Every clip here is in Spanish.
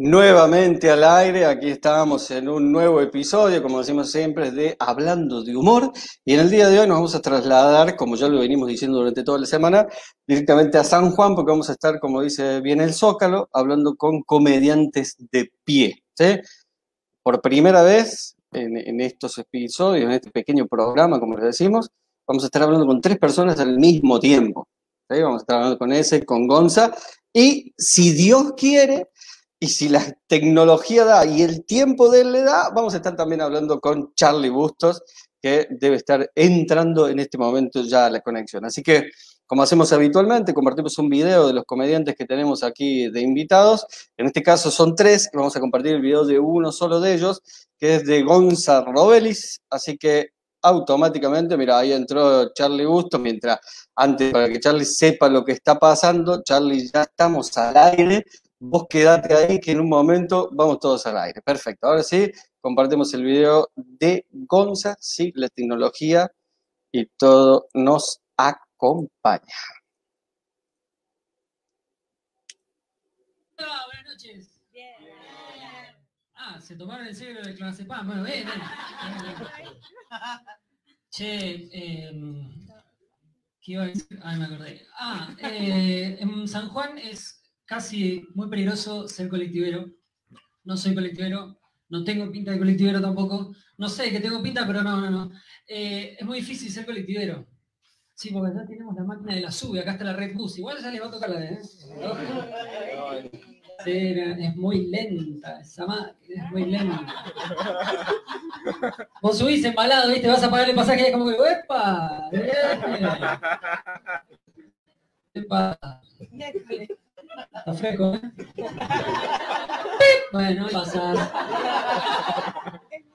Nuevamente al aire, aquí estamos en un nuevo episodio, como decimos siempre, de Hablando de Humor. Y en el día de hoy nos vamos a trasladar, como ya lo venimos diciendo durante toda la semana, directamente a San Juan, porque vamos a estar, como dice bien el Zócalo, hablando con comediantes de pie. Por primera vez en, estos episodios, en este pequeño programa, como les decimos, vamos a estar hablando con tres personas al mismo tiempo. Vamos a estar hablando con ese, con Gonza, y si Dios quiere y si la tecnología da y el tiempo de él le da, vamos a estar también hablando con Charlie Bustos, que debe estar entrando en este momento ya a la conexión. Así que, como hacemos habitualmente, compartimos un video de los comediantes que tenemos aquí de invitados. En este caso son tres, vamos a compartir el video de uno solo de ellos, que es de Gonza Robelis. Así que automáticamente, mira, ahí entró Charlie Bustos, mientras antes, para que Charlie sepa lo que está pasando, Charlie, ya estamos al aire, Vos quedate ahí que en un momento vamos todos al aire. Perfecto. Ahora sí, compartimos el video de Gonza, sí, la tecnología y todo nos acompaña. Hola, buenas noches. Bien. Ah, se tomaron el serio de clonazepam. Bueno, bien, bien. Che, eh, ¿qué iba a decir? Ah, me acordé. Ah, eh, en San Juan es casi muy peligroso ser colectivero. No soy colectivero, no tengo pinta de colectivero tampoco. No sé que tengo pinta, pero no, no, no. Eh, es muy difícil ser colectivero. Sí, porque ya tenemos la máquina de la sube, acá está la Red Bus. Igual ya les va a tocar la de... ¿eh? es muy lenta, esa máquina es muy lenta. Vos subís embalado, ¿viste? Vas a pagar el pasaje y es como que, ¡epa! ¡Epa! Está fresco, ¿eh? bueno, pasa.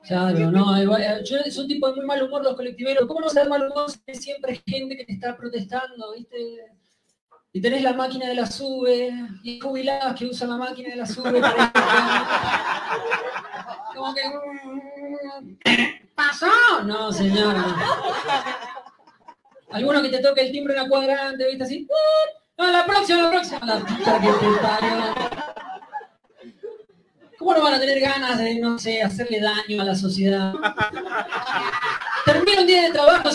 Claro, no, eh, son tipo de muy mal humor los colectiveros. ¿Cómo no ser mal humor si siempre gente que te está protestando, viste? Y tenés la máquina de la sube, y jubilados que usan la máquina de la sube. Como que... ¿Pasó? No, señor. Alguno que te toque el timbre en la cuadrante, viste así. No, la próxima, la próxima. La puta que te parió. ¿Cómo no van a tener ganas de, no sé, hacerle daño a la sociedad? Termino un día de trabajo,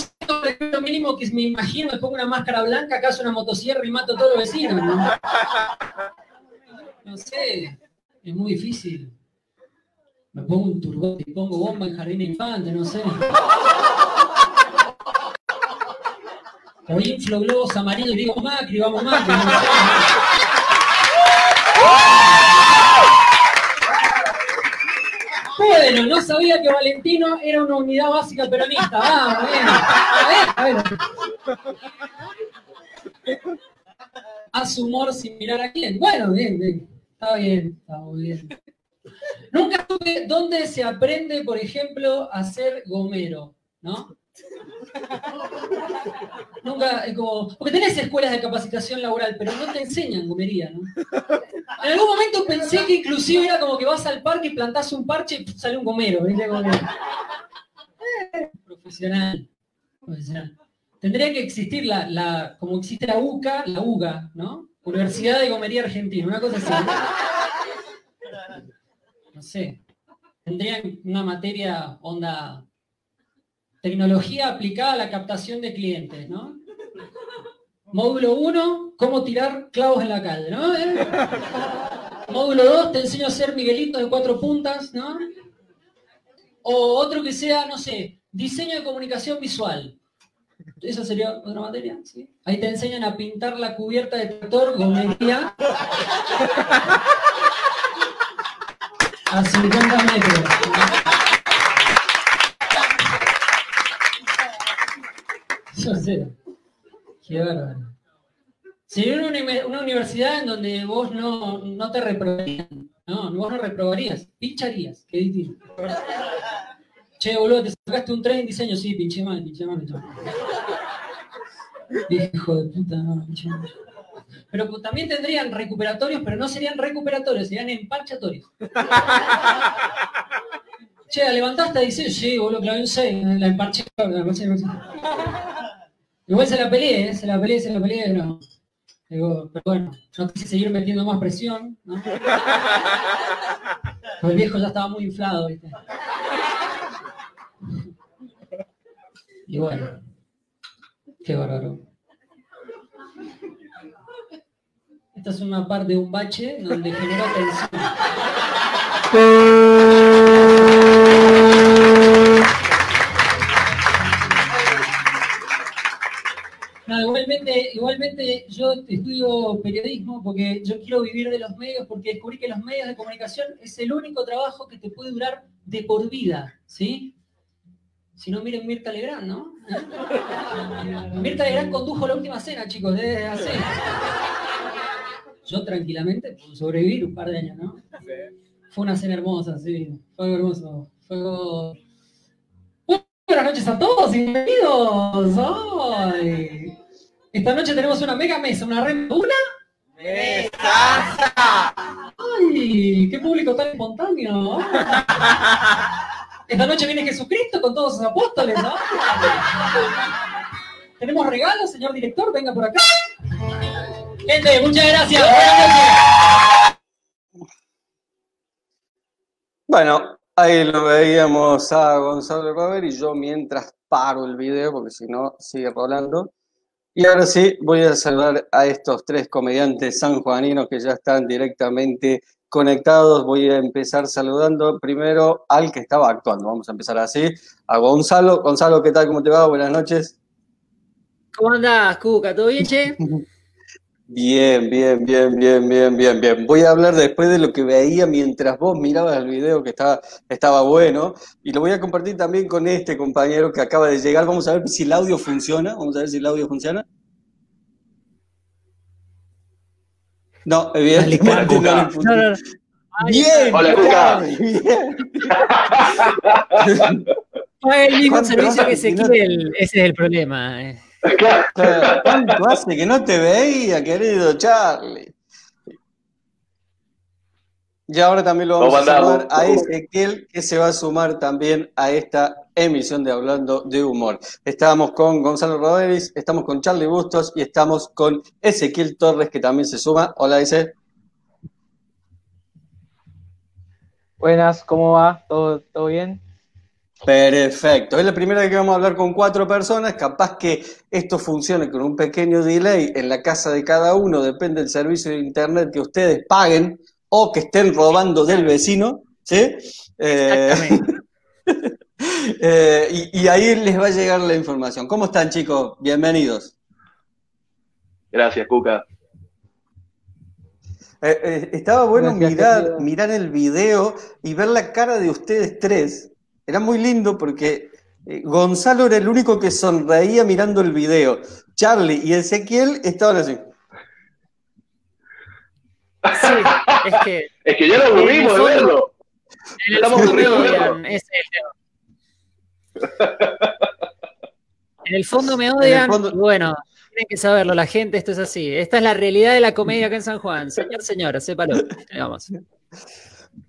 lo mínimo que me imagino, me pongo una máscara blanca, acaso una motosierra y mato a todos los vecinos. ¿no? no sé, es muy difícil. Me pongo un turbote y pongo bomba en jardín infante, no sé. O inflo globos amarillos y digo Macri, vamos Macri. Bueno, no sabía que Valentino era una unidad básica peronista. Bien. A ver, a ver. Haz humor sin mirar a quién. Bueno, bien, bien. Está bien, está muy bien. Nunca supe dónde se aprende, por ejemplo, a ser gomero, ¿no? Nunca, es como, porque tenés escuelas de capacitación laboral, pero no te enseñan gomería, ¿no? En algún momento pensé que inclusive era como que vas al parque y plantás un parche y sale un gomero, ¿viste? profesional, Tendría que existir la, la, como existe la UCA, la UGA, ¿no? Universidad de Gomería Argentina, una cosa así. No sé. Tendrían una materia onda Tecnología aplicada a la captación de clientes, ¿no? Módulo 1, cómo tirar clavos en la calle, ¿no? ¿Eh? Módulo 2, te enseño a hacer miguelitos de cuatro puntas, ¿no? O otro que sea, no sé, diseño de comunicación visual. Esa sería otra materia, ¿sí? Ahí te enseñan a pintar la cubierta de tractor gomería a 50 metros. Qué bárbaro. Sería una, universidad en donde vos no, no te reprobarían. No, vos no reprobarías, pincharías. Qué difícil. Che, boludo, te sacaste un tren en diseño, sí, pinché mal, pinché mal, pinché. Hijo de puta, no, pinché mal. Pero pues, también tendrían recuperatorios, pero no serían recuperatorios, serían empachatorios. che, levantaste y dice, sí, boludo, clavé un 6, la emparché, la. Igual se la peleé, ¿eh? se la peleé, se la peleé, no. Digo, pero bueno, no quise seguir metiendo más presión, ¿no? el viejo ya estaba muy inflado, ¿viste? Y bueno, qué bárbaro. Esta es una parte de un bache donde generó tensión. igualmente, yo estudio periodismo porque yo quiero vivir de los medios porque descubrí que los medios de comunicación es el único trabajo que te puede durar de por vida, ¿sí? Si no, miren Mirta Legrand, ¿no? ¿Eh? Mirta Legrand condujo la última cena, chicos, desde hace... Yo tranquilamente pude sobrevivir un par de años, ¿no? Fue una cena hermosa, sí. Fue hermoso. Fue Buenas noches a todos bienvenidos. ¡Ay! Esta noche tenemos una mega mesa, una red. ¿Una? ¡Mesa! ¡Ay! ¡Qué público tan espontáneo! Esta noche viene Jesucristo con todos sus apóstoles, ¿no? Tenemos regalos, señor director, venga por acá. Gente, muchas gracias. Bueno, ahí lo veíamos a Gonzalo Robert y yo mientras paro el video, porque si no sigue rolando. Y ahora sí, voy a saludar a estos tres comediantes sanjuaninos que ya están directamente conectados. Voy a empezar saludando primero al que estaba actuando. Vamos a empezar así, a Gonzalo. Gonzalo, ¿qué tal? ¿Cómo te va? Buenas noches. ¿Cómo andás, Cuca? ¿Todo bien, che? Bien, bien, bien, bien, bien, bien, bien. Voy a hablar después de lo que veía mientras vos mirabas el video que estaba, estaba bueno y lo voy a compartir también con este compañero que acaba de llegar. Vamos a ver si el audio funciona. Vamos a ver si el audio funciona. No, evidentemente no. Bien, Hola, Cuca. bien. El mismo ¿Cuánto servicio que no- Ezequiel, ese es el problema. eh. Claro, ¿Cuánto hace que no te veía, querido Charlie? Y ahora también lo vamos ¿Cómo a saludar a Ezequiel, que se va a sumar también a esta emisión de Hablando de Humor. Estamos con Gonzalo Rodríguez, estamos con Charlie Bustos y estamos con Ezequiel Torres, que también se suma. Hola, Eze. Buenas, ¿cómo va? ¿Todo, todo bien? Perfecto. Es la primera vez que vamos a hablar con cuatro personas. Capaz que esto funcione con un pequeño delay en la casa de cada uno. Depende del servicio de internet que ustedes paguen o que estén robando del vecino. ¿sí? Eh, Exactamente. eh, y, y ahí les va a llegar la información. ¿Cómo están, chicos? Bienvenidos. Gracias, Cuca. Eh, eh, estaba bueno Gracias, mirar, querido. mirar el video y ver la cara de ustedes tres. Era muy lindo porque eh, Gonzalo era el único que sonreía mirando el video. Charlie y Ezequiel estaban así. Sí, es que Es que ya lo aburrimos de verlo. en el Estamos fondo me aburridos de verlo. es. En el fondo me odian, fondo- bueno, tienen que saberlo, la gente, esto es así. Esta es la realidad de la comedia acá en San Juan. Señor, señora, sépalo. Vamos.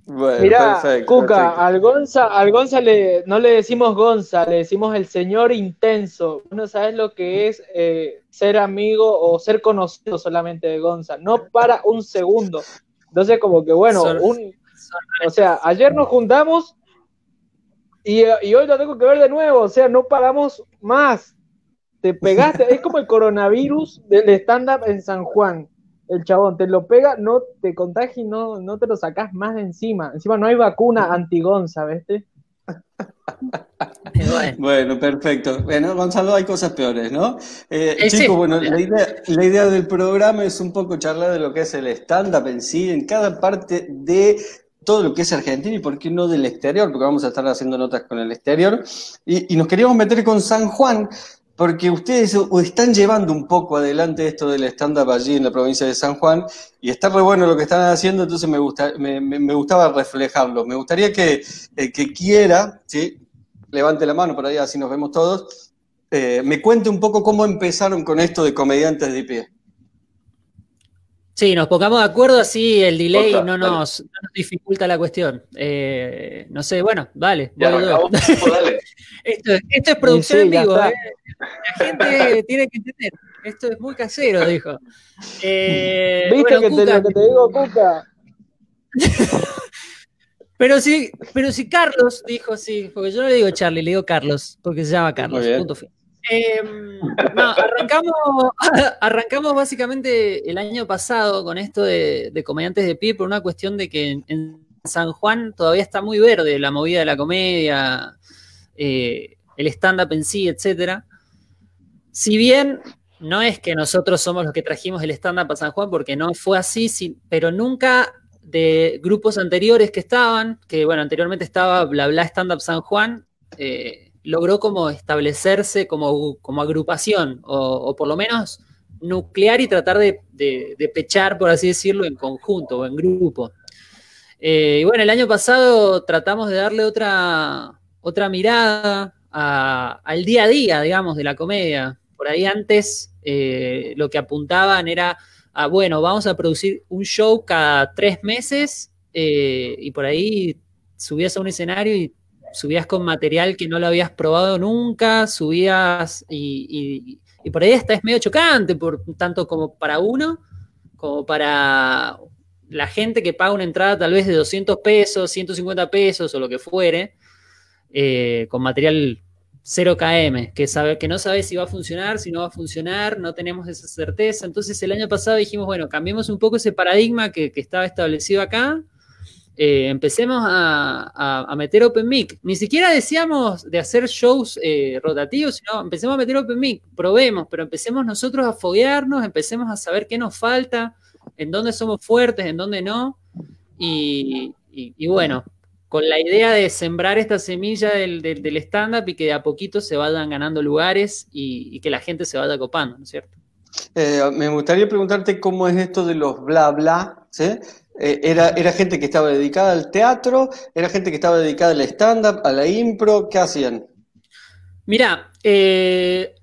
Bueno, Mirá, perfecto, Cuca, perfecto. al Gonza, al Gonza le, no le decimos Gonza, le decimos el señor intenso. Vos no sabes lo que es eh, ser amigo o ser conocido solamente de Gonza. No para un segundo. Entonces, como que bueno, Sor- un, o sea, ayer nos juntamos y, y hoy lo tengo que ver de nuevo. O sea, no paramos más. Te pegaste, es como el coronavirus del stand-up en San Juan. El chabón te lo pega, no te contagia y no, no te lo sacás más de encima. Encima no hay vacuna anti-Gonza, ¿viste? Bueno, Bueno, perfecto. Bueno, Gonzalo, hay cosas peores, ¿no? Eh, Eh, sí. chicos, bueno, la idea, la idea del programa es un poco charlar de lo que es el stand-up en sí, en cada parte de todo lo que es Argentina y por qué no del exterior, porque vamos a estar haciendo notas con el exterior. Y, y nos queríamos meter con San Juan, porque ustedes están llevando un poco adelante esto del stand-up allí en la provincia de San Juan, y está re bueno lo que están haciendo, entonces me, gusta, me, me- me gustaba reflejarlo. Me gustaría que que quiera, levante la mano por ahí, así nos vemos todos, eh, me cuente un poco cómo empezaron con esto de comediantes de pie. Sí, nos pongamos de acuerdo, así el delay Otra, no nos, no nos dificulta la cuestión. Eh, no sé, bueno, vale. Ya arrancamos. Dale. Esto, esto es producción sí, en vivo. ¿eh? La gente tiene que entender. Esto es muy casero, dijo. Eh, ¿Viste bueno, que te, lo que te digo, Cuca? Pero si, pero si Carlos dijo sí, porque yo no le digo Charlie, le digo Carlos, porque se llama Carlos. Punto fin. Eh, no, arrancamos, arrancamos básicamente el año pasado con esto de, comediantes de pie por una cuestión de que en, San Juan todavía está muy verde la movida de la comedia, eh, el stand-up en sí, etcétera. Si bien no es que nosotros somos los que trajimos el stand-up a San Juan, porque no fue así, sí, pero nunca de grupos anteriores que estaban, que bueno, anteriormente estaba Bla Bla Stand Up San Juan, eh, logró como establecerse como, como agrupación, o, por lo menos nuclear y tratar de, de- pechar, por así decirlo, en conjunto o en grupo. Eh, y bueno, el año pasado tratamos de darle otra, otra mirada a- al día a día, digamos, de la comedia. Por ahí antes eh, lo que apuntaban era ah, bueno, vamos a producir un show cada tres meses eh, y por ahí subías a un escenario y subías con material que no lo habías probado nunca, subías y, y- por ahí hasta es medio chocante, por, tanto como para uno, como para la gente que paga una entrada tal vez de 200 pesos, 150 pesos o lo que fuere, eh, con material 0 km, que, sabe, que no sabe si va a funcionar, si no va a funcionar, no tenemos esa certeza. Entonces el año pasado dijimos, bueno, cambiemos un poco ese paradigma que estaba establecido acá, eh, empecemos a, a- meter Open Mic. Ni siquiera decíamos de hacer shows eh, rotativos, sino empecemos a meter Open Mic, probemos, pero empecemos nosotros a foguearnos, empecemos a saber qué nos falta, en dónde somos fuertes, en dónde no. Y, y- bueno, con la idea de sembrar esta semilla del, del- stand-up y que de a poquito se vayan ganando lugares y, y que la gente se vaya copando, ¿no es cierto? Eh, me gustaría preguntarte cómo es esto de los bla bla, ¿sí? Eh, era, ¿Era gente que estaba dedicada al teatro? ¿Era gente que estaba dedicada al stand-up, a la impro? ¿Qué hacían? Mira, eh,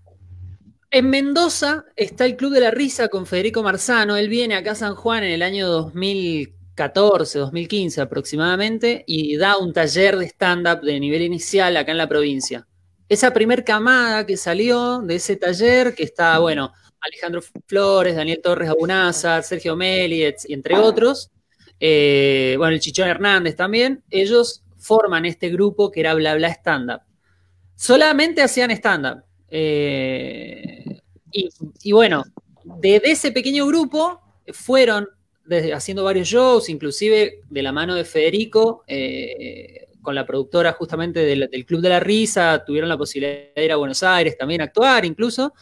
en Mendoza está el Club de la Risa con Federico Marzano. Él viene acá a San Juan en el año 2014, 2015 aproximadamente y da un taller de stand-up de nivel inicial acá en la provincia. Esa primer camada que salió de ese taller, que está, bueno, Alejandro Flores, Daniel Torres Abunazar, Sergio Meli, et- y entre otros, eh, bueno, el Chichón Hernández también, ellos forman este grupo que era Bla Bla Stand Up solamente hacían stand-up. Eh, y, bueno, de, de ese pequeño grupo fueron desde- haciendo varios shows, inclusive de la mano de Federico, eh, con la productora justamente del, Club de la Risa, tuvieron la posibilidad de ir a Buenos Aires también a actuar incluso,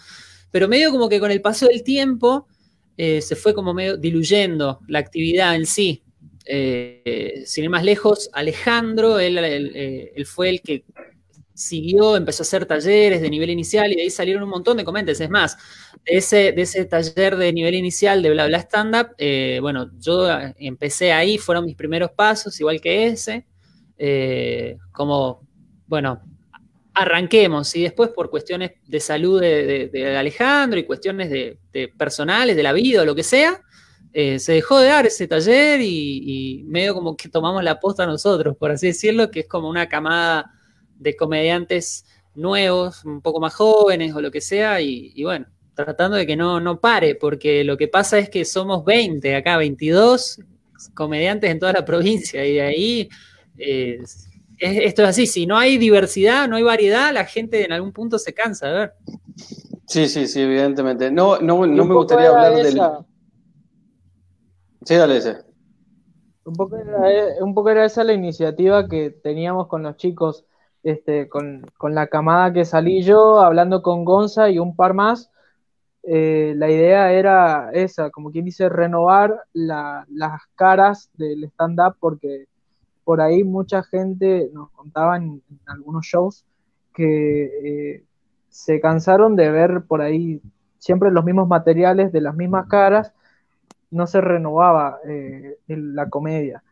pero medio como que con el paso del tiempo se fue como medio diluyendo la actividad en sí. Eh, sin ir más lejos, Alejandro, eh, él fue el que siguió, empezó a hacer talleres de nivel inicial y de ahí salieron un montón de comentes. Es más, de ese, de ese taller de nivel inicial de Bla Bla Stand Up, eh, bueno, yo empecé ahí, fueron mis primeros pasos, igual que ese. como, bueno, arranquemos y después por cuestiones de salud de, de- de Alejandro y cuestiones de, de personales, de la vida o lo que sea, eh, se dejó de dar ese taller y, y medio como que tomamos la posta nosotros, por así decirlo, que es como una camada de comediantes nuevos, un poco más jóvenes o lo que sea, y, y bueno, tratando de que no, no pare, porque lo que pasa es que somos 20 acá, 22 comediantes en toda la provincia, y de ahí eh, es- esto es así, si no hay diversidad, no hay variedad, la gente en algún punto se cansa de ver. Sí, sí, sí, evidentemente. No, no, no me gustaría hablar del... Sí, dale ese. Un poco, era, eh, un poco era esa la iniciativa que teníamos con los chicos, este, con, con la camada que salí yo, hablando con Gonza y un par más. Eh, la idea era esa, como quien dice, renovar la- las caras del stand-up, porque por ahí mucha gente nos contaba en, en algunos shows que eh, se cansaron de ver por ahí siempre los mismos materiales de las mismas caras no se renovaba eh, la comedia.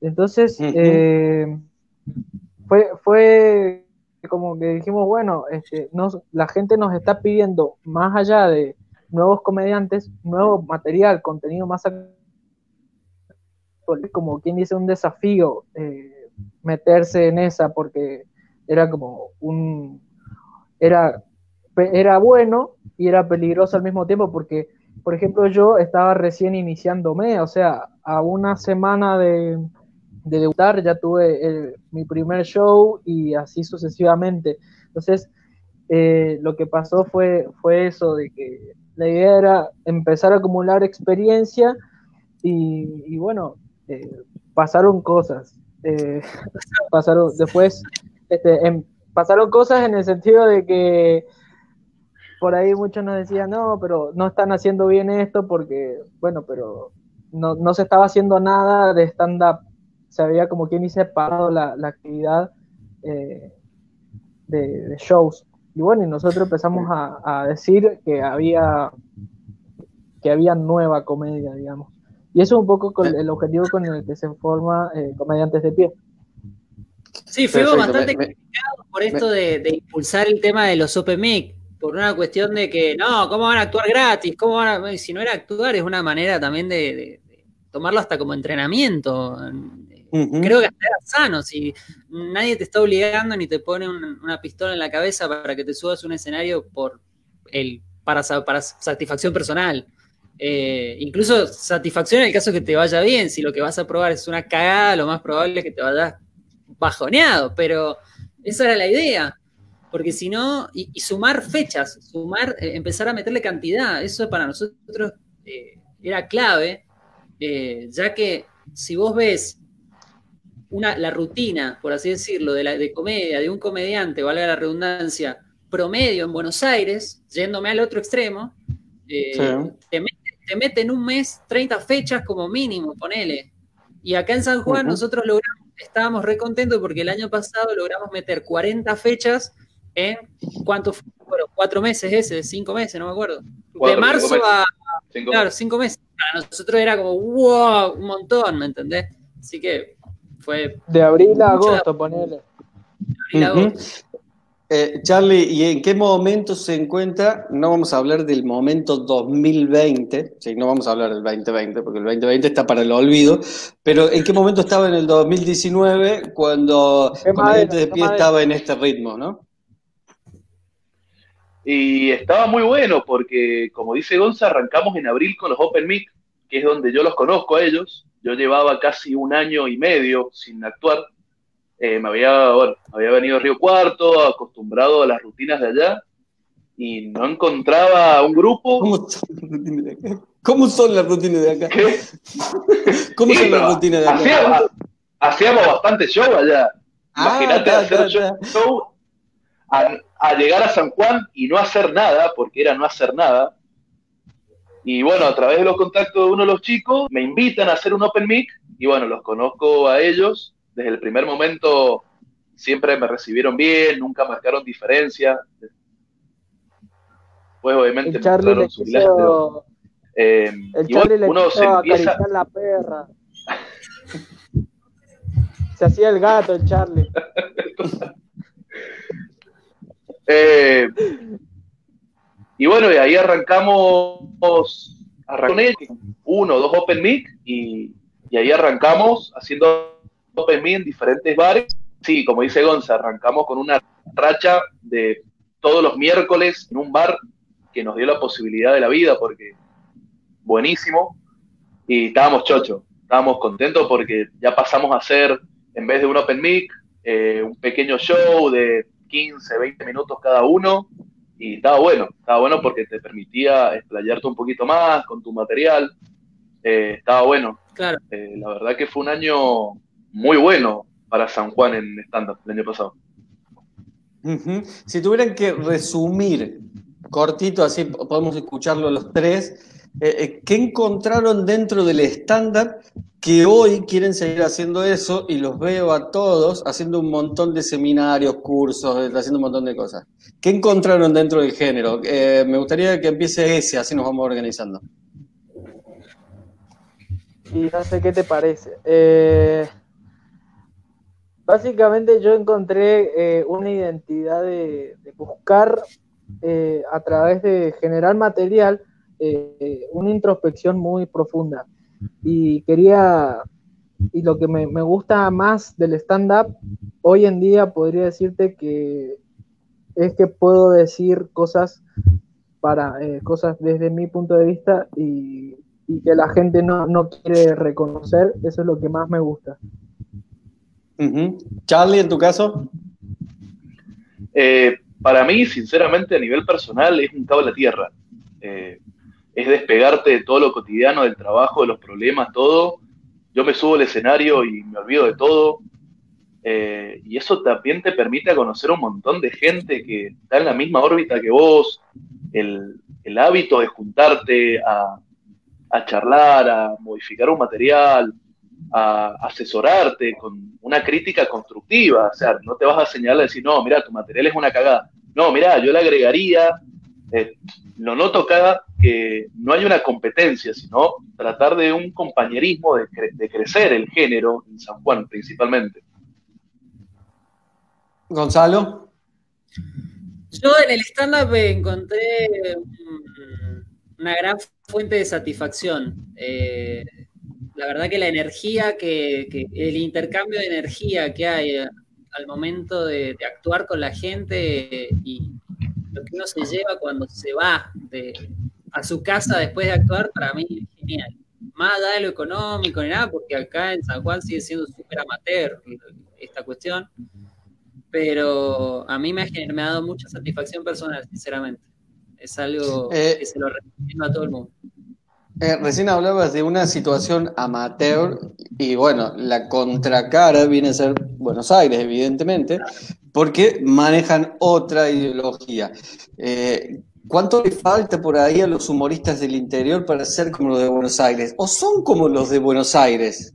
Entonces, eh, fue, fue como que dijimos, bueno, este, nos- la gente nos está pidiendo, más allá de nuevos comediantes, nuevo material, contenido más como quien dice, un desafío eh, meterse en esa, porque era como un, era, era bueno, y era peligroso al mismo tiempo porque, por ejemplo, yo estaba recién iniciándome, o sea, a una semana de, de debutar ya tuve el- mi primer show y así sucesivamente. Entonces, eh, lo que pasó fue, fue eso, de que la idea era empezar a acumular experiencia y, bueno, eh, pasaron cosas. eh, pasaron después, este, em- pasaron cosas en el sentido de que por ahí muchos nos decían, no, pero no están haciendo bien esto porque, bueno, pero no, no se estaba haciendo nada de stand-up. Se había como quien dice parado la, la actividad eh, de, de shows. Y bueno, y nosotros empezamos a, a decir que había que había nueva comedia, digamos. Y eso es un poco con el objetivo con el que se forma eh, Comediantes de Pie. Sí, fuimos Perfecto, bastante me- me- criticados por esto de, de impulsar el tema de los Open Mic, por una cuestión de que, no, ¿cómo van a actuar gratis? ¿Cómo van a... Si no era actuar, es una manera también de, de- de tomarlo hasta como entrenamiento. Creo que hasta era sano, si nadie te está obligando ni te pone un- una pistola en la cabeza para que te subas a un escenario por el, para, para satisfacción personal. Eh, incluso satisfacción en el caso que te vaya bien, si lo que vas a probar es una cagada, lo más probable es que te vayas bajoneado, pero esa era la idea. Porque si no, y, y sumar fechas, sumar, eh, empezar a meterle cantidad, eso para nosotros eh, era clave, eh, ya que si vos ves una, la rutina, por así decirlo, de, la, de comedia, de un comediante, valga la redundancia, promedio en Buenos Aires, yéndome al otro extremo, Sí. te, mete, te mete en un mes 30 fechas como mínimo, ponele. Y acá en San Juan nosotros logramos, estábamos re contentos porque el año pasado logramos meter 40 fechas en cuánto fueron, cuatro meses ese, cinco meses, no me acuerdo. Cuatro, de marzo cinco a, Cinco claro, cinco meses. Para nosotros era como, wow, un montón, ¿me entendés? Así que fue De abril a agosto, ponele. abril a agosto. Eh, Charlie, ¿y en qué momento se encuentra? No vamos a hablar del momento 2020, sí, no vamos a hablar del 2020, porque el 2020 está para el olvido, pero ¿en qué momento estaba en el 2019 cuando madera, de Pie estaba en este ritmo, no? Y estaba muy bueno porque, como dice Gonza, arrancamos en abril con los Open Mic, que es donde yo los conozco a ellos. Yo llevaba casi un año y medio sin actuar. Eh, me había, bueno, había venido a Río Cuarto, acostumbrado a las rutinas de allá, y no encontraba un grupo. ¿Cómo son las rutinas de acá? ¿Cómo son las rutinas de acá? ¿Cómo Sí, son las rutinas de acá? hacíamos, hacíamos bastante show allá. Ah, Imagínate ta, hacer ta, show, show a, a llegar a San Juan y no hacer nada, porque era no hacer nada. Y bueno, a través de los contactos de uno de los chicos, me invitan a hacer un Open Mic y bueno, los conozco a ellos. Desde el primer momento siempre me recibieron bien, nunca marcaron diferencia. Pues obviamente El Charlie le mostraron su pero, eh, el y Charlie bueno, le uno se empieza, acariciar la perra. Se hacía el gato el Charlie. Eh, y bueno, y ahí arrancamos, arrancamos uno o dos Open Mic y, y ahí arrancamos haciendo Open Mic en diferentes bares. Sí, como dice Gonza, arrancamos con una racha de todos los miércoles en un bar que nos dio la posibilidad de la vida porque buenísimo y estábamos chochos, estábamos contentos porque ya pasamos a hacer, en vez de un Open Mic, eh, un pequeño show de 15, 20 minutos cada uno y estaba bueno, estaba bueno porque te permitía explayarte un poquito más con tu material, eh, estaba bueno. Claro. Eh, la verdad que fue un año muy bueno para San Juan en stand-up el año pasado. Si tuvieran que resumir, cortito, así podemos escucharlo los tres, eh, eh, ¿qué encontraron dentro del stand-up que hoy quieren seguir haciendo eso? Y los veo a todos haciendo un montón de seminarios, cursos, haciendo un montón de cosas. ¿Qué encontraron dentro del género? Eh, me gustaría que empiece ese, así nos vamos organizando. Y no sé qué te parece. Básicamente yo encontré una identidad de, buscar a través de generar material eh, una introspección muy profunda. Y quería, y lo que me, me gusta más del stand-up, hoy en día podría decirte que es que puedo decir cosas para eh, cosas desde mi punto de vista y, y que la gente no, no, quiere reconocer, eso es lo que más me gusta. Uh -huh. Charlie, en tu caso. Eh, para mí, sinceramente, a nivel personal, es un cabo a la tierra. Eh, es despegarte de todo lo cotidiano, del trabajo, de los problemas, todo. Yo me subo al escenario y me olvido de todo. Eh, y eso también te permite conocer un montón de gente que está en la misma órbita que vos. El, el hábito de juntarte a, a charlar, a modificar un material, a asesorarte con una crítica constructiva. O sea, no te vas a señalar y decir, no, mira, tu material es una cagada. No, mira, yo le agregaría. Eh, lo noto acá que no hay una competencia, sino tratar de un compañerismo, de, cre de crecer el género en San Juan principalmente. Gonzalo. Yo en el stand-up encontré una gran fuente de satisfacción. Eh, la verdad que la energía, que, que, el intercambio de energía que hay al momento de, de, actuar con la gente y lo que uno se lleva cuando se va de, a su casa después de actuar, para mí es genial. Más allá de lo económico ni nada, porque acá en San Juan sigue siendo súper amateur esta cuestión, pero a mí me ha, me ha dado mucha satisfacción personal, sinceramente. Es algo eh, que se lo recomiendo a todo el mundo. Eh, recién hablabas de una situación amateur y bueno, la contracara viene a ser Buenos Aires, evidentemente, porque manejan otra ideología. Eh, ¿Cuánto le falta por ahí a los humoristas del interior para ser como los de Buenos Aires? ¿O son como los de Buenos Aires?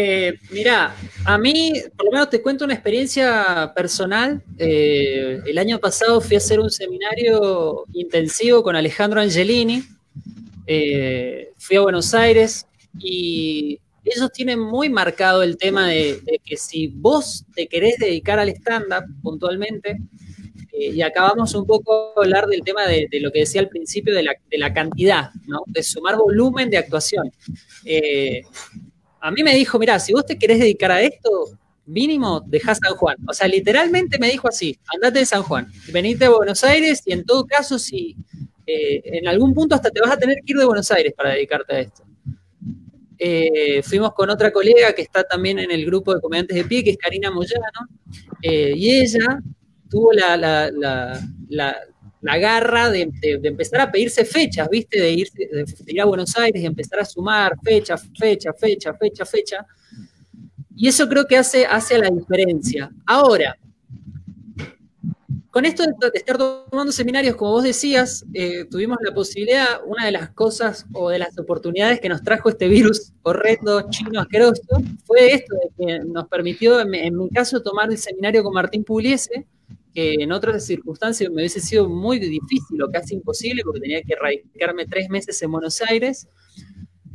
Eh, mira, a mí, por lo menos te cuento una experiencia personal. Eh, el año pasado fui a hacer un seminario intensivo con Alejandro Angelini. Eh, fui a Buenos Aires y ellos tienen muy marcado el tema de, de que si vos te querés dedicar al stand-up puntualmente, eh, y acabamos un poco a hablar del tema de, de lo que decía al principio de la, de cantidad, ¿no? de sumar volumen de actuación. A mí me dijo, mira, si vos te querés dedicar a esto, mínimo dejá San Juan. O sea, literalmente me dijo así, andate de San Juan, venite a Buenos Aires y en todo caso, si eh, en algún punto hasta te vas a tener que ir de Buenos Aires para dedicarte a esto. Eh, fuimos con otra colega que está también en el grupo de comediantes de pie, que es Karina Moyano, eh, y ella tuvo la, garra de, de, empezar a pedirse fechas, ¿viste? De ir, de, ir, a Buenos Aires y empezar a sumar fecha, fecha, fecha, fecha, fecha. Y eso creo que hace, hace la diferencia. Ahora, con esto de, estar tomando seminarios, como vos decías, eh, tuvimos la posibilidad, una de las cosas o de las oportunidades que nos trajo este virus horrendo, chino, asqueroso, fue esto que nos permitió, en, en mi caso, tomar el seminario con Martín Pugliese, que en otras circunstancias me hubiese sido muy difícil o casi imposible porque tenía que radicarme tres meses en Buenos Aires.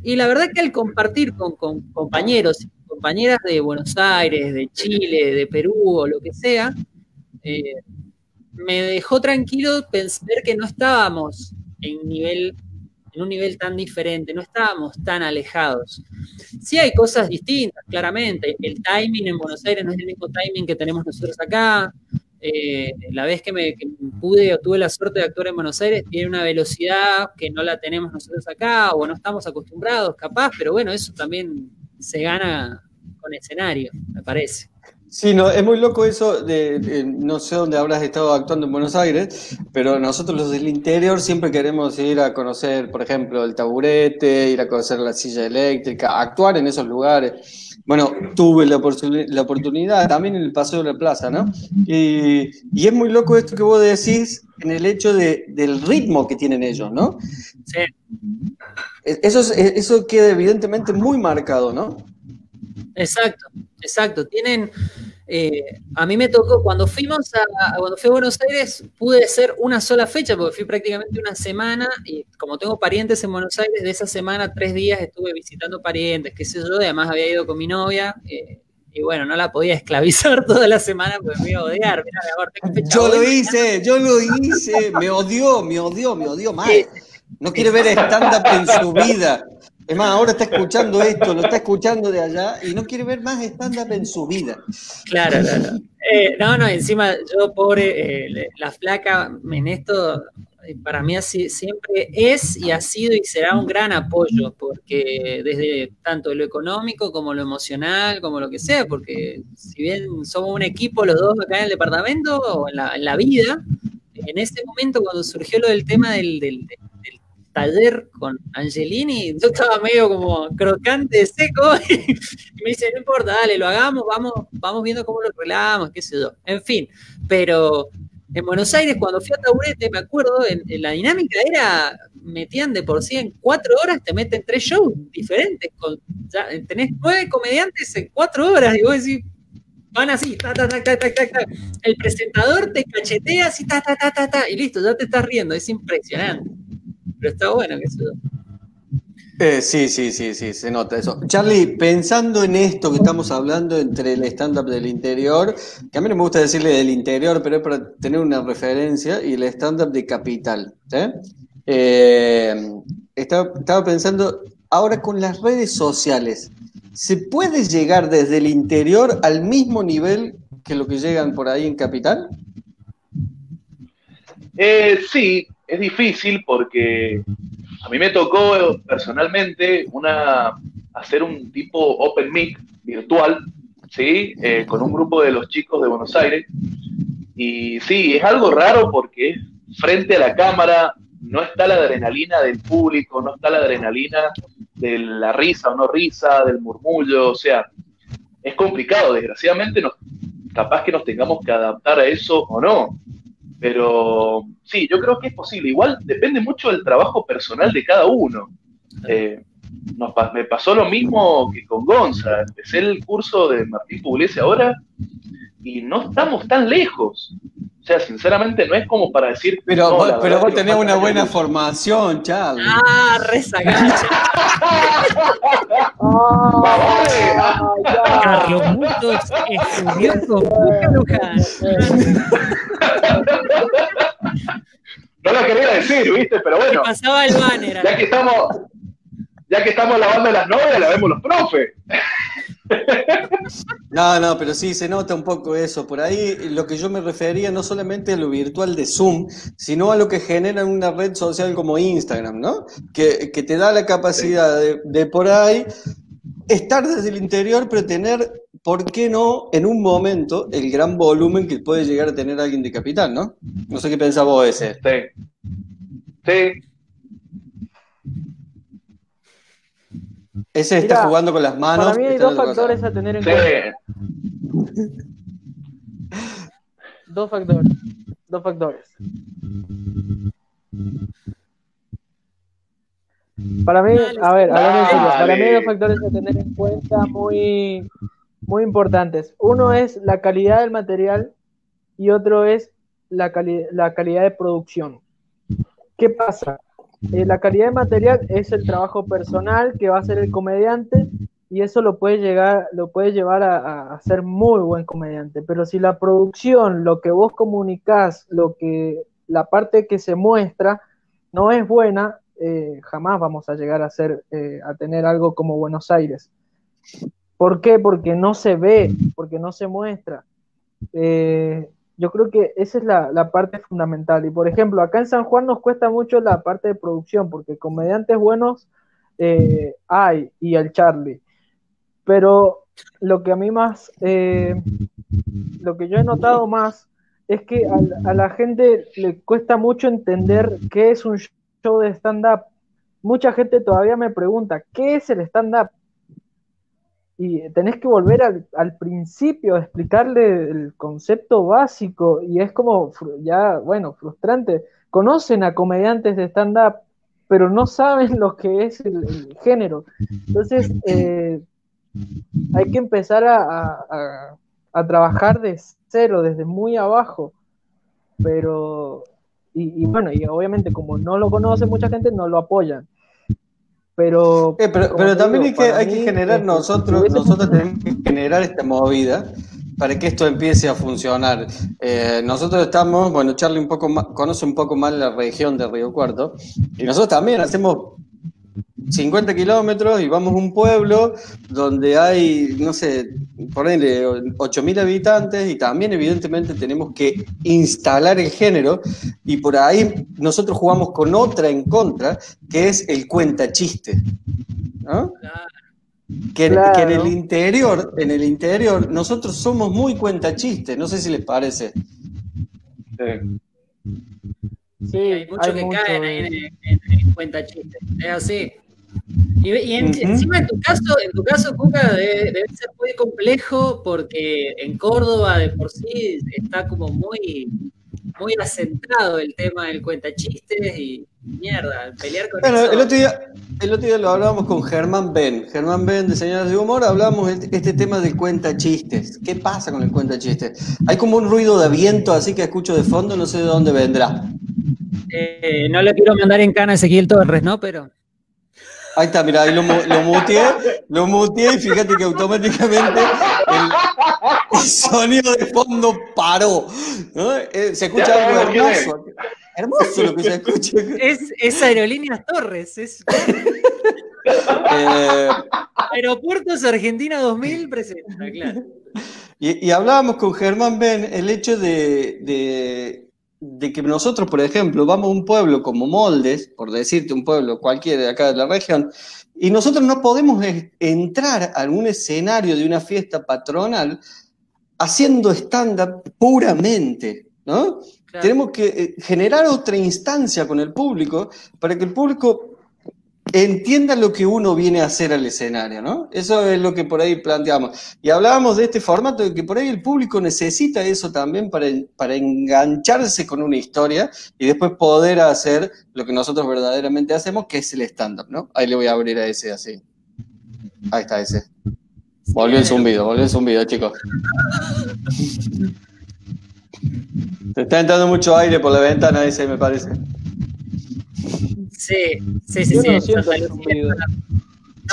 Y la verdad que al compartir con, compañeros y compañeras de Buenos Aires, de Chile, de Perú o lo que sea, eh, me dejó tranquilo pensar que no estábamos en, nivel, en un nivel tan diferente, no estábamos tan alejados. Sí hay cosas distintas, claramente. El timing en Buenos Aires no es el mismo timing que tenemos nosotros acá. Eh, la vez que, me, pude o tuve la suerte de actuar en Buenos Aires tiene una velocidad que no la tenemos nosotros acá o no estamos acostumbrados capaz, pero bueno, eso también se gana con escenario, me parece. Sí, no, es muy loco eso de, de, no sé dónde habrás estado actuando en Buenos Aires, pero nosotros los del interior siempre queremos ir a conocer, por ejemplo, el taburete, ir a conocer la silla eléctrica, actuar en esos lugares. Bueno, tuve la, la, oportunidad también en el Paseo de la Plaza, ¿no? Y, y, es muy loco esto que vos decís en el hecho de, del ritmo que tienen ellos, ¿no? Sí. Eso, es, eso queda evidentemente muy marcado, ¿no? Exacto, exacto. Tienen, eh, a mí me tocó, cuando fuimos a, cuando fui a Buenos Aires, pude hacer una sola fecha, porque fui prácticamente una semana, y como tengo parientes en Buenos Aires, de esa semana, tres días estuve visitando parientes, qué sé yo, y además había ido con mi novia, eh, y bueno, no la podía esclavizar toda la semana porque me iba a odiar. Mirá, amor, yo lo hice, yo lo hice, me odió, me odió, me odió mal. No quiere ver stand-up en su vida. Es más, ahora está escuchando esto, lo está escuchando de allá y no quiere ver más stand-up en su vida. Claro, claro. Eh, no, no, encima yo, pobre, eh, la flaca en esto, eh, para mí así, siempre es y ha sido y será un gran apoyo, porque desde tanto lo económico como lo emocional, como lo que sea, porque si bien somos un equipo los dos acá en el departamento o en la, vida, en ese momento cuando surgió lo del tema del, del taller con Angelini, yo estaba medio como crocante, seco, y me dice, no importa, dale, lo hagamos, vamos, vamos viendo cómo lo arreglamos, qué sé yo. En fin, pero en Buenos Aires, cuando fui a Taburete, me acuerdo, en, la dinámica era, metían de por sí en cuatro horas, te meten tres shows diferentes, con, ya, tenés nueve comediantes en cuatro horas, y vos decís, van así, ta, ta, ta, ta, ta, ta. el presentador te cachetea así, ta, ta, ta, ta, ta, y listo, ya te estás riendo, es impresionante. Pero está bueno que eso. Eh, sí, sí, sí, sí, se nota eso. Charlie, pensando en esto que estamos hablando entre el stand-up del interior, que a mí no me gusta decirle del interior, pero es para tener una referencia, y el stand-up de capital. ¿sí? Eh, estaba, estaba pensando, ahora con las redes sociales, ¿se puede llegar desde el interior al mismo nivel que lo que llegan por ahí en capital? Eh, sí, es difícil porque a mí me tocó personalmente una, hacer un tipo Open Mic virtual, ¿sí? Eh, con un grupo de los chicos de Buenos Aires. Y sí, es algo raro porque frente a la cámara, no está la adrenalina del público, no está la adrenalina de la risa o no risa, del murmullo, o sea, es complicado, desgraciadamente nos, capaz que nos tengamos que adaptar a eso o no, pero sí, yo creo que es posible, igual depende mucho del trabajo personal de cada uno. Eh, nos, me pasó lo mismo que con Gonza, empecé el curso de Martín Pugliese ahora y no estamos tan lejos. O sea, sinceramente no es como para decir... Pero, no, vos, pero verdad vos tenés una buena mucho. formación, Charlie. Ah, rezagacha. Ah, ya. Carlos Mutos estudió con Cuca Luján. No la quería decir, ¿viste? Pero bueno, pasaba el banner. ya que estamos, ya que estamos lavando las novias, la vemos los profes. No, no, pero sí se nota un poco eso. Por ahí lo que yo me refería no solamente a lo virtual de Zoom, sino a lo que genera en una red social como Instagram, ¿no? Que, que te da la capacidad de, de por ahí estar desde el interior, pero tener, ¿por qué no, en un momento, el gran volumen que puede llegar a tener alguien de capital, ¿no? No sé qué pensás vos ese. Sí. Sí, Ese está jugando con las manos. Para mí hay dos factores a tener en sí. cuenta. Dos factores. Dos factores. Para mí, a ver, para mí hay dos factores a tener en cuenta muy, muy importantes. Uno es la calidad del material y otro es la, cali- la calidad de producción. ¿Qué pasa? Eh, la calidad de material es el trabajo personal que va a hacer el comediante y eso lo puede llegar, lo puede llevar a, ser muy buen comediante. Pero si la producción, lo que vos comunicás, lo que, la parte que se muestra, no es buena, eh, jamás vamos a llegar a ser, eh, a tener algo como Buenos Aires. ¿Por qué? Porque no se ve, porque no se muestra. Yo creo que esa es la, la parte fundamental. Y por ejemplo, acá en San Juan nos cuesta mucho la parte de producción, porque comediantes buenos eh, hay, y el Charlie. Pero lo que a mí más, eh, lo que yo he notado más es que a, a la gente le cuesta mucho entender qué es un show de stand-up. Mucha gente todavía me pregunta, ¿qué es el stand-up? Y tenés que volver al, al principio a explicarle el concepto básico y es como ya, bueno, frustrante. Conocen a comediantes de stand-up, pero no saben lo que es el, el género. Entonces, eh, hay que empezar a, a- a- a trabajar de cero, desde muy abajo. Pero, y, y bueno, y obviamente como no lo conoce mucha gente, no lo apoyan. Pero, Eh, pero, pero también digo, hay que, hay que generar este, nosotros, si nosotros tenemos que generar esta movida para que esto empiece a funcionar. Eh, nosotros estamos, bueno, Charlie un poco más, conoce un poco más la región de Río Cuarto, y nosotros también hacemos 50 kilómetros y vamos a un pueblo donde hay, no sé, por ahí 8.000 habitantes y también evidentemente tenemos que instalar el género y por ahí nosotros jugamos con otra en contra, que es el cuenta chiste. Que, en el interior, en el interior, nosotros somos muy cuenta chiste, no sé si les parece. Sí. hay muchos que caen ahí en, cuenta chiste. Es así. Y, encima en tu caso, en tu caso, Cuca, debe, ser muy complejo porque en Córdoba de por sí está como muy, muy asentado el tema del cuenta chistes y mierda, pelear con bueno, El otro, día, el otro día lo hablábamos con Germán Ben. Germán Ben de Señales de Humor, hablamos de este, tema del cuenta chistes. ¿Qué pasa con el cuenta chistes? Hay como un ruido de viento así que escucho de fondo, no sé de dónde vendrá. Eh, no le quiero mandar en cana a Ezequiel Torres, ¿no? Pero. Ahí está, mira, ahí lo, lo muteé, lo muteé y fíjate que automáticamente el, sonido de fondo paró. Eh, se escucha algo hermoso. Hermoso lo que se escucha. Es, es Aerolíneas Torres. Es... Eh, Aeropuertos Argentina 2000 presenta, claro. Y, hablábamos con Germán Ben el hecho de, de que nosotros, por ejemplo, vamos a un pueblo como Moldes, por decirte un pueblo cualquiera de acá de la región, y nosotros no podemos entrar a algún escenario de una fiesta patronal haciendo stand-up puramente, ¿no? Tenemos que eh, generar otra instancia con el público para que el público entienda lo que uno viene a hacer al escenario, ¿no? Eso es lo que por ahí planteamos. Y hablábamos de este formato, de que por ahí el público necesita eso también para, para engancharse con una historia y después poder hacer lo que nosotros verdaderamente hacemos, que es el stand-up, ¿no? Ahí le voy a abrir a ese así. Ahí está ese. Volvió el zumbido, volvió el zumbido, chicos. Te está entrando mucho aire por la ventana ese, me parece. Sí, sí, sí.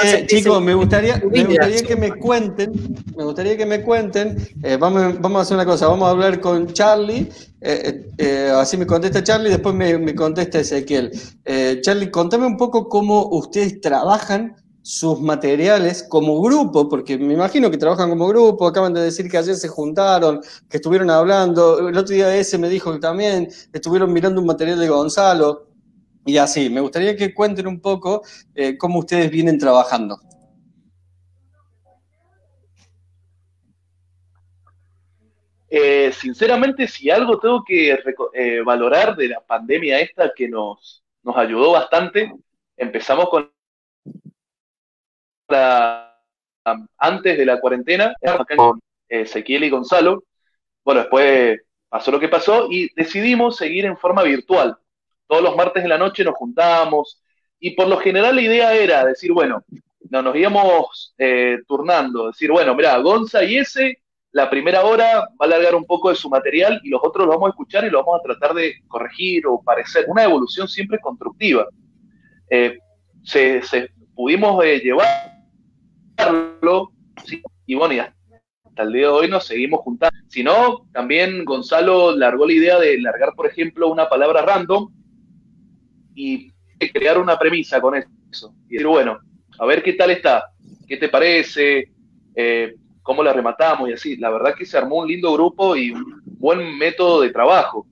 sí, chicos, me gustaría, me gustaría que me cuenten, me gustaría que me cuenten, eh, vamos, vamos a hacer una cosa, vamos a hablar con Charlie, eh, eh, así me contesta Charlie, después me, me contesta Ezequiel. Charlie, contame un poco cómo ustedes trabajan sus materiales como grupo, porque me imagino que trabajan como grupo, acaban de decir que ayer se juntaron, que estuvieron hablando, el otro día ese me dijo que también estuvieron mirando un material de Gonzalo. Y así, me gustaría que cuenten un poco eh, cómo ustedes vienen trabajando. Eh, sinceramente, si algo tengo que eh, valorar de la pandemia esta que nos, nos ayudó bastante, empezamos con la, antes de la cuarentena, con Ezequiel y Gonzalo. Bueno, después pasó lo que pasó y decidimos seguir en forma virtual todos los martes de la noche nos juntábamos y por lo general la idea era decir, bueno, no, nos íbamos eh, turnando, decir, bueno, mira, Gonza y ese, la primera hora va a alargar un poco de su material y los otros lo vamos a escuchar y lo vamos a tratar de corregir o parecer, una evolución siempre constructiva. Eh, se, pudimos eh, llevarlo, y bueno, y hasta el día de hoy nos seguimos juntando. Si no, también Gonzalo largó la idea de largar, por ejemplo, una palabra random y crear una premisa con eso. Y decir, bueno, a ver qué tal está, qué te parece, eh, cómo la rematamos y así. La verdad que se armó un lindo grupo y un buen método de trabajo.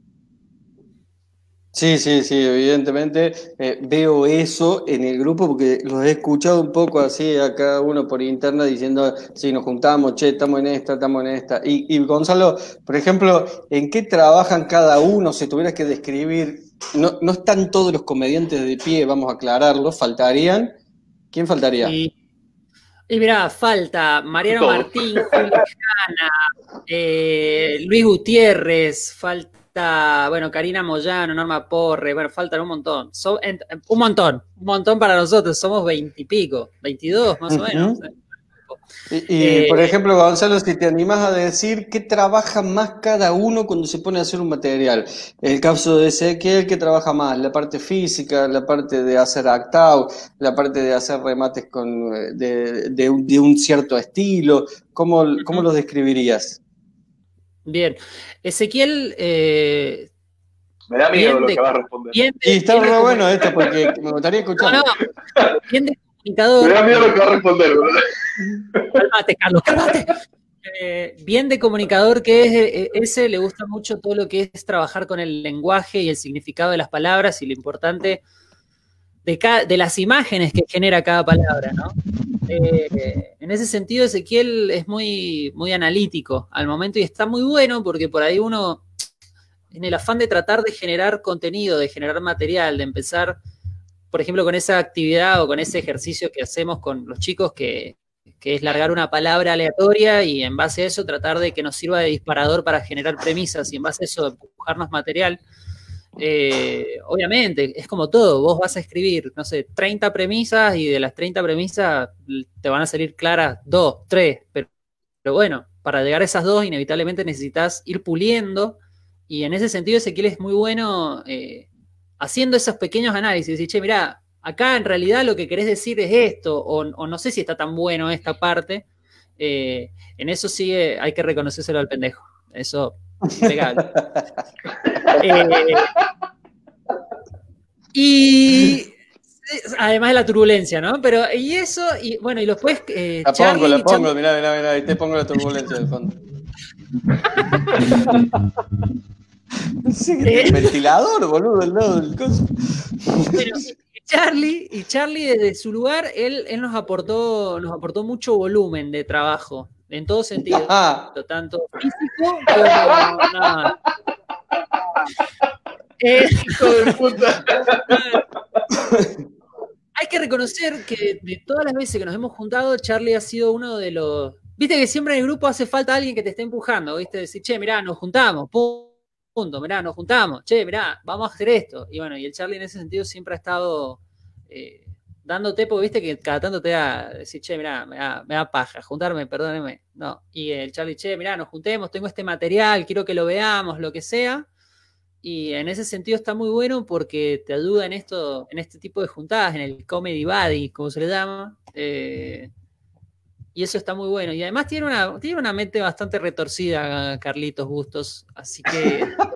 Sí, sí, sí, evidentemente eh, veo eso en el grupo porque los he escuchado un poco así a cada uno por interna diciendo, sí, nos juntamos, che, estamos en esta, estamos en esta. Y, y Gonzalo, por ejemplo, ¿en qué trabajan cada uno? Si tuvieras que describir no, no están todos los comediantes de pie, vamos a aclararlo, faltarían. ¿Quién faltaría? Y, mira, falta Mariano Martín, Juliana, eh, Luis Gutiérrez, falta, bueno, Karina Moyano, Norma Porre, bueno, faltan un montón. un montón, un montón para nosotros, somos veintipico, veintidós más o menos. Y, eh, por ejemplo, Gonzalo, si te animas a decir qué trabaja más cada uno cuando se pone a hacer un material. El caso de Ezequiel, ¿qué trabaja más? La parte física, la parte de hacer actao, la parte de hacer remates con, de, un, cierto estilo. ¿Cómo, cómo los describirías? Bien. Ezequiel, eh, Me da miedo Bien lo de- que vas a responder. Y está re bueno esto porque me gustaría No, escuchar. no, bien de comunicador. Me da miedo lo que vas a responder, boludo. Cálmate, Carlos, cálmate. Eh, bien de comunicador que es, eh, ese le gusta mucho todo lo que es trabajar con el lenguaje y el significado de las palabras y lo importante de, las imágenes que genera cada palabra, ¿no? Eh, en ese sentido, Ezequiel es muy, muy analítico al momento y está muy bueno porque por ahí uno, en el afán de tratar de generar contenido, de generar material, de empezar, por ejemplo, con esa actividad o con ese ejercicio que hacemos con los chicos que, es largar una palabra aleatoria y en base a eso tratar de que nos sirva de disparador para generar premisas y en base a eso empujarnos material. Eh, obviamente, es como todo, vos vas a escribir, no sé, 30 premisas y de las 30 premisas te van a salir claras dos, tres, pero, pero bueno, para llegar a esas dos inevitablemente necesitas ir puliendo y en ese sentido Ezequiel es muy bueno eh, haciendo esos pequeños análisis, y che, mira, acá en realidad lo que querés decir es esto, o, o no sé si está tan bueno esta parte, eh, en eso sí eh, hay que reconocérselo al pendejo, eso impecable. Eh, y además de la turbulencia, ¿no? Pero, y eso, y bueno, y después eh, La pongo, Charlie- la pongo, Charlie- mirá, mirá, mirá, ahí te pongo la turbulencia del fondo. Sí, que Eh. ventilador, boludo, al lado del coso. Pero, Charlie, y Charlie desde su lugar, él, él nos aportó, nos aportó mucho volumen de trabajo, en todo sentido, Ah, tanto físico como nada. Eh, Hijo de puta. hay que reconocer que de todas las veces que nos hemos juntado, Charlie ha sido uno de los. Viste que siempre en el grupo hace falta alguien que te esté empujando, ¿viste? Decir, che, mirá, nos juntamos, pu- punto, mirá, nos juntamos, che, mirá, vamos a hacer esto. Y bueno, y el Charlie en ese sentido siempre ha estado eh, dándote, porque viste que cada tanto te da, decir, che, mirá, me da, me da paja, juntarme, perdóneme. No. Y el Charlie, che, mirá, nos juntemos, tengo este material, quiero que lo veamos, lo que sea. Y en ese sentido está muy bueno porque te ayuda en esto, en este tipo de juntadas, en el comedy buddy, como se le llama. eh, y eso está muy bueno. Y además tiene una, tiene una mente bastante retorcida, Carlitos Bustos. Así que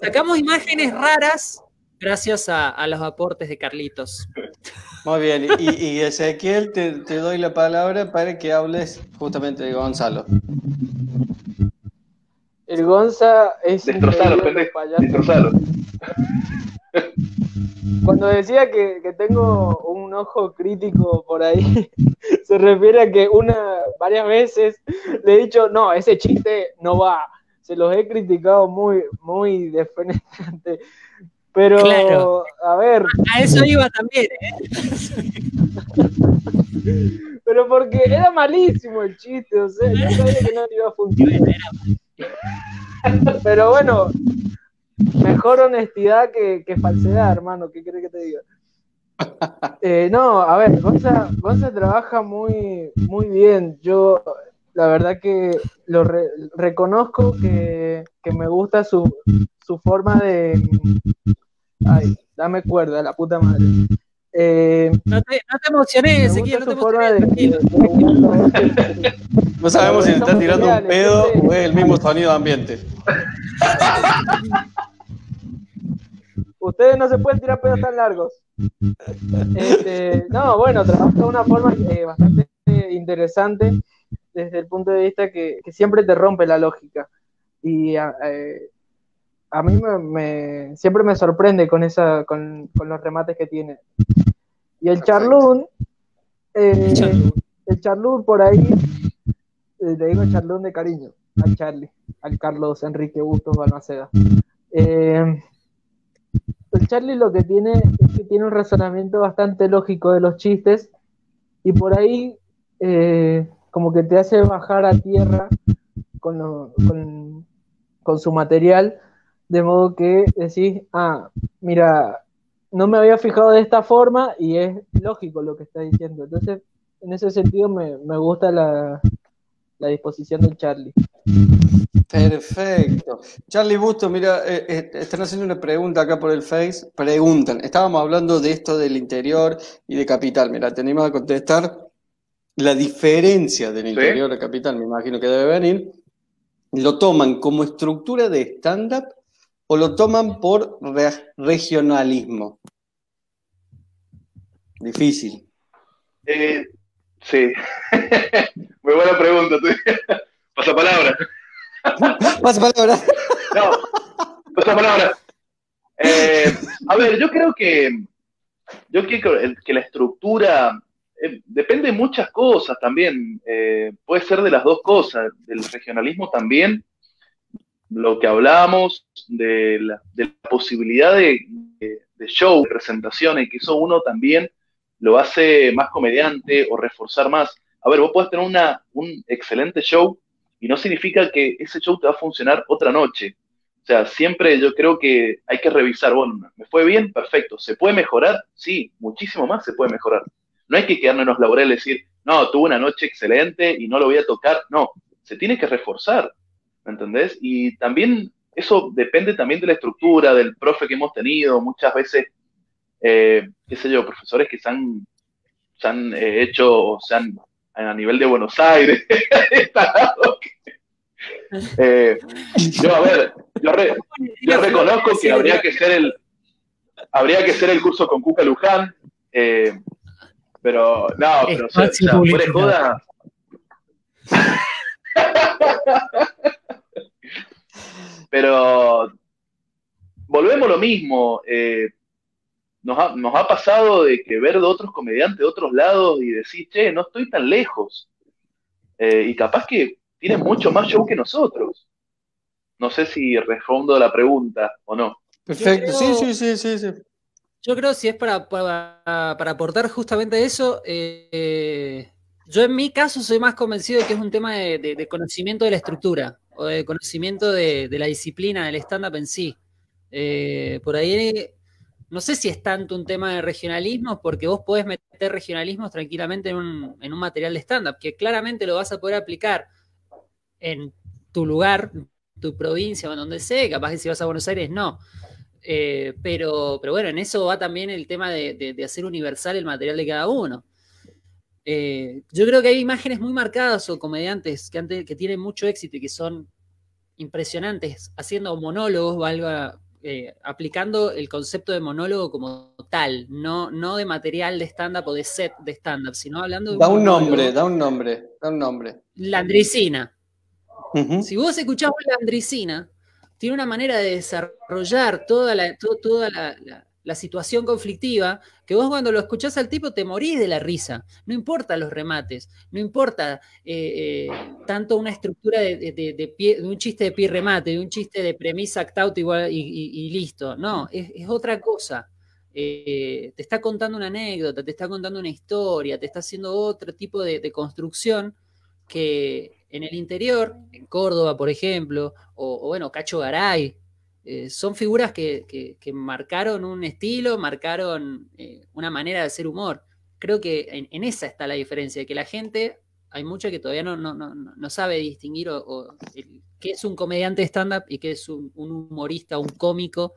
sacamos imágenes raras gracias a, a los aportes de Carlitos. muy bien. Y, y Ezequiel, te, te doy la palabra para que hables justamente de Gonzalo. El Gonza es Destrozalo, pendejo. Destrozalo. Cuando decía que, que tengo un ojo crítico por ahí, se refiere a que una varias veces le he dicho, no, ese chiste no va. Se los he criticado muy, muy defenestrante. Pero, Claro. a ver, A eso iba también. ¿eh? pero porque era malísimo el chiste, o sea, yo sabía que no iba a funcionar. Pero bueno, mejor honestidad que, que falsedad, hermano, ¿qué querés que te diga? Eh, no, a ver, Gonza, Gonza trabaja muy, muy bien. Yo, la verdad que lo re- reconozco que, que me gusta su, su forma de... Ay, dame cuerda, la puta madre. Eh, No te, no te emociones, Ezequiel, no te su forma emociones. de... tranquilo. No sabemos si se está tirando un pedo o es el mismo sonido ambiente. Ustedes no se pueden tirar pedos tan largos. Este, no, bueno, trabaja de una forma eh, bastante interesante desde el punto de vista que, que siempre te rompe la lógica. Y a, eh, a mí me, me- siempre me sorprende con, esa, con, con los remates que tiene. Y el Charlún, eh, el Charlún por ahí, eh, le digo Charlún de cariño, al Charlie, al Carlos Enrique Bustos Balmaceda. Eh, el Charlie lo que tiene es que tiene un razonamiento bastante lógico de los chistes y por ahí eh, como que te hace bajar a tierra con, con, con su material, de modo que decís, ah, mira, no me había fijado de esta forma y es lógico lo que está diciendo. Entonces, en ese sentido me, me gusta la, la disposición del Charlie. Perfecto. Charlie Busto, mira, eh, eh, están haciendo una pregunta acá por el Face. Preguntan, estábamos hablando de esto del interior y de capital. Mira, tenemos a contestar la diferencia del interior a capital, me imagino que debe venir. Lo toman como estructura de stand-up o lo toman por re- regionalismo? Difícil. Eh, sí. Muy buena pregunta. Pasa palabra. Pasa palabra. No, pasa palabra. Eh, a ver, yo creo que yo creo que la estructura eh, depende de muchas cosas también. Eh, puede ser de las dos cosas, del regionalismo también, lo que hablamos, de la, posibilidad de show, de presentaciones, que eso uno también lo hace más comediante o reforzar más. A ver, vos podés tener una, un excelente show y no significa que ese show te va a funcionar otra noche. O sea, siempre yo creo que hay que revisar, bueno, me fue bien, perfecto. ¿Se puede mejorar? Sí, muchísimo más se puede mejorar. No hay que quedarnos en los laureles y decir, no, tuve una noche excelente y no lo voy a tocar. No, se tiene que reforzar, ¿me entendés? Y también eso depende también de la estructura, del profe que hemos tenido. Muchas veces, eh, qué sé yo, profesores que se han, se han eh, hecho, se han, a nivel de Buenos Aires, eh, yo, a ver, yo, re, yo reconozco que habría que ser el habría que ser el curso con Cuca Luján, pero no, pero o sea, o sea, fuera de joda. pero volvemos a lo mismo. Eh, nos, ha, nos ha pasado de que ver de otros comediantes de otros lados y decir, che, no estoy tan lejos. Eh, y capaz que tienen mucho más show que nosotros. No sé si respondo la pregunta o no. Perfecto, creo- sí, sí, sí, sí, sí. Yo creo si es para, para, para aportar justamente eso, eh, yo en mi caso soy más convencido de que es un tema de, conocimiento de la estructura o de conocimiento de, de la disciplina del stand-up en sí. Eh, por ahí no sé si es tanto un tema de regionalismo, porque vos podés meter regionalismos tranquilamente en un, en un material de stand-up, que claramente lo vas a poder aplicar en tu lugar, tu provincia o en donde sea, capaz que si vas a Buenos Aires no. Eh, pero, pero bueno, en eso va también el tema de, de- de hacer universal el material de cada uno. Eh, yo creo que hay imágenes muy marcadas o comediantes que, ante- que tienen mucho éxito y que son impresionantes haciendo monólogos, valga, eh, aplicando el concepto de monólogo como tal, no, no de material de stand-up o de set de stand-up, sino hablando de Da un nombre, da un nombre, da un nombre. Landricina. Ujú. Si vos escuchás la Andricina, tiene una manera de desarrollar toda la, to- toda la, la- situación conflictiva que vos cuando lo escuchás al tipo te morís de la risa. No importa los remates, no importa eh, eh, tanto una estructura de, de- pie- de un chiste de pie remate, de un chiste de premisa act out igual y, listo. No, es, es otra cosa. Eh, te está contando una anécdota, te está contando una historia, te está haciendo otro tipo de construcción que en el interior, en Córdoba, por ejemplo, o, o bueno, Cacho Garay, eh, son figuras que, que- que marcaron un estilo, marcaron eh, una manera de hacer humor. Creo que en, en esa está la diferencia, que la gente, hay mucha que todavía no, no, no, no sabe distinguir o, o el- qué es un comediante de stand-up y qué es un, un humorista, un cómico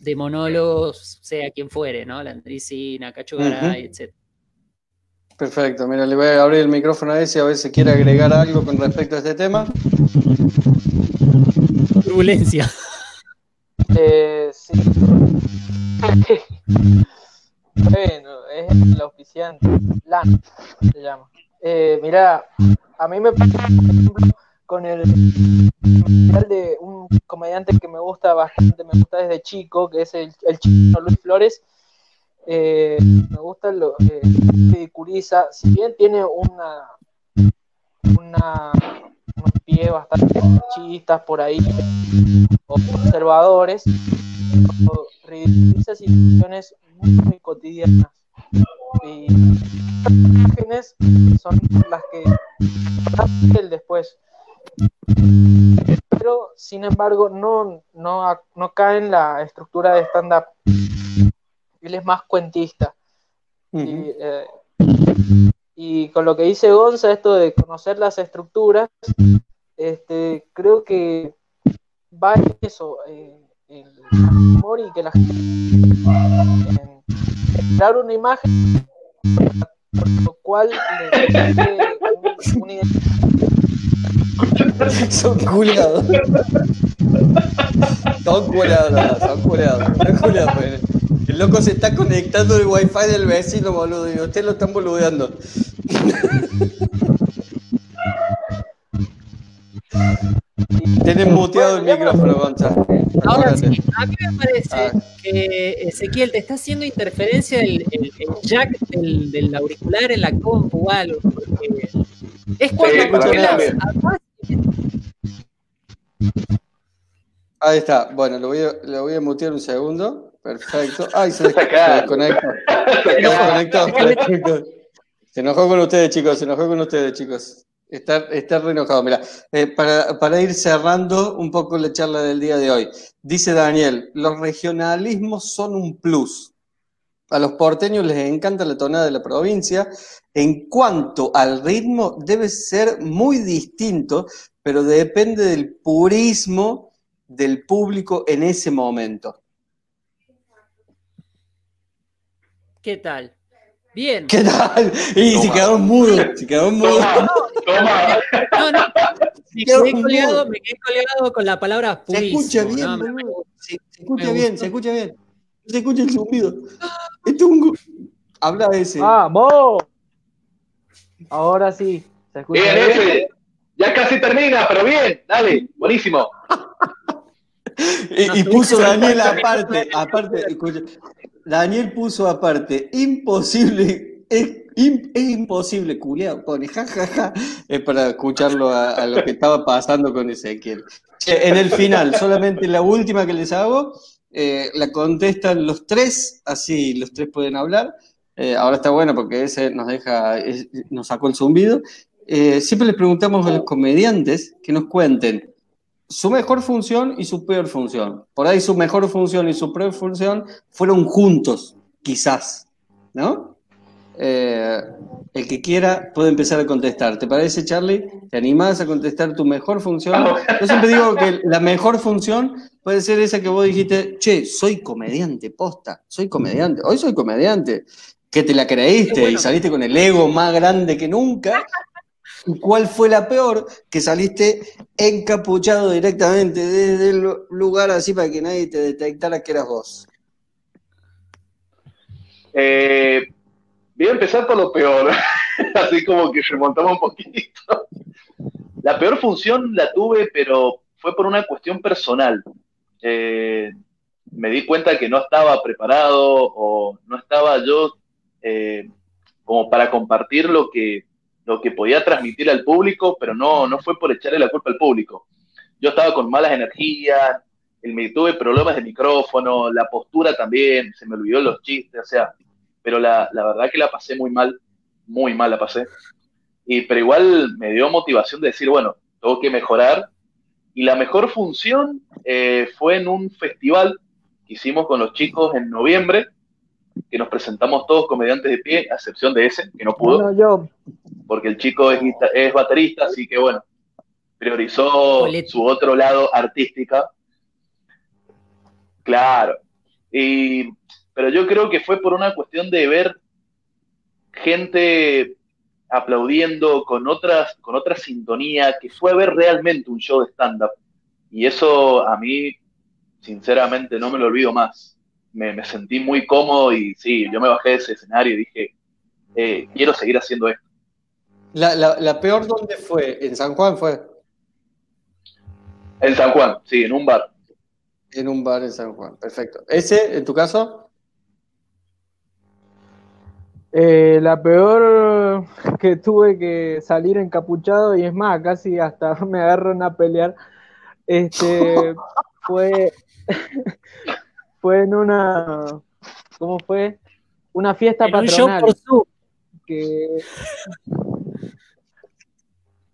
de monólogos, sea quien fuere, ¿no? Landricina, Cacho Garay, etc. Perfecto, mira, le voy a abrir el micrófono a ese a ver si quiere agregar algo con respecto a este tema. Turbulencia. Eh, sí. bueno, es el auspiciante. LAN se llama. Eh, mira, a mí me pasa, por ejemplo, con el material de un comediante que me gusta bastante, me gusta desde chico, que es el, el chino Luis Flores. Eh, me gusta lo que ridiculiza, si bien tiene una una pies bastante machistas por ahí o conservadores, pero ridiculiza situaciones muy, cotidianas. Y imágenes son las que el después. Pero, sin embargo, no, no, no cae en la estructura de stand-up. Él es más cuentista. Y, eh, y con lo que dice Gonza, esto de conocer las estructuras, este, creo que va en eso, eh, el humor y que la gente en crear una imagen por lo cual le permite un, un identidad. Son culiados. No, Son culeados, son culeados, son culeados. El loco se está conectando el wifi del vecino, boludo, y ustedes lo están boludeando. Tienes muteado el micrófono, Gonza. Ahora sí, a mí me parece Ah. que Ezequiel te está haciendo interferencia el, el- el jack del, del auricular en la compu o algo. Es cuando Sí, Ahí está. Bueno, lo voy a, lo voy a mutear un segundo. Perfecto. Ay, se, desconectó. Se desconectó. Se enojó con ustedes, chicos. Se enojó con ustedes, chicos. Está, está re enojado. Mira, eh, para, para ir cerrando un poco la charla del día de hoy. Dice Daniel, los regionalismos son un plus. A los porteños les encanta la tonada de la provincia. En cuanto al ritmo, debe ser muy distinto, pero depende del purismo del público en ese momento. ¿Qué tal? Bien. ¿Qué tal? Y se quedaron mudos, se quedaron mudos. Toma, toma. No, no. Me quedé, colgado, me quedé colgado con la palabra Se purísimo. escucha bien, ¿no? Me-. Se, se escucha Me bien, se escucha bien. Se escucha el zumbido. Esto es un... Habla ese. ¡Vamos! Ahora sí. ¿Se escucha Bien, bien? ese. Ya casi termina, pero bien. Dale, buenísimo. Y, y puso Daniel aparte, aparte, escucha, Daniel puso aparte, imposible, es, im- es imposible, culiao, pone jajaja, es para escucharlo a, lo que estaba pasando con Ezequiel. En el final, solamente la última que les hago, eh, la contestan los tres, así los tres pueden hablar. Eh, ahora está bueno porque ese nos deja, nos sacó el zumbido. Eh, siempre les preguntamos a los comediantes que nos cuenten su mejor función y su peor función. Por ahí su mejor función y su peor función fueron juntos, quizás, ¿no? Eh, el que quiera puede empezar a contestar. ¿Te parece, Charlie? ¿Te animás a contestar tu mejor función? Yo siempre digo que la mejor función puede ser esa que vos dijiste, che, soy comediante, posta, soy comediante, hoy soy comediante. Que te la creíste bueno. y saliste con el ego más grande que nunca. ¿Y cuál fue la peor? Que saliste encapuchado directamente desde el lugar así para que nadie te detectara que eras vos. Eh, voy a empezar por lo peor, así como que remontamos un poquito. La peor función la tuve, pero fue por una cuestión personal. Eh, me di cuenta que no estaba preparado o no estaba yo eh, como para compartir lo que, lo que podía transmitir al público, pero no, no fue por echarle la culpa al público. Yo estaba con malas energías, el, tuve problemas de micrófono, la postura también, se me olvidó los chistes, o sea, pero la, la, verdad que la pasé muy mal, muy mal la pasé. Y, pero igual me dio motivación de decir, bueno, tengo que mejorar. Y la mejor función eh, fue en un festival que hicimos con los chicos en noviembre, que nos presentamos todos comediantes de pie, a excepción de ese, que no pudo, Bueno, yo. porque el chico es, es baterista, así que bueno, priorizó su otro lado artística. Claro. Y, pero yo creo que fue por una cuestión de ver gente aplaudiendo con otras, con otra sintonía, que fue a ver realmente un show de stand-up. Y eso a mí, sinceramente, no me lo olvido más. Me, me, sentí muy cómodo y sí, yo me bajé de ese escenario y dije, eh, quiero seguir haciendo esto. La, la, la, peor dónde fue? ¿En San Juan fue? En San Juan, sí, en un bar. En un bar en San Juan, perfecto. ¿Ese, en tu caso? Eh, la peor que tuve que salir encapuchado y es más, casi hasta me agarran a pelear, este, fue, fue en una, ¿cómo fue? Una fiesta en patronal. Un show por Zoom. Que...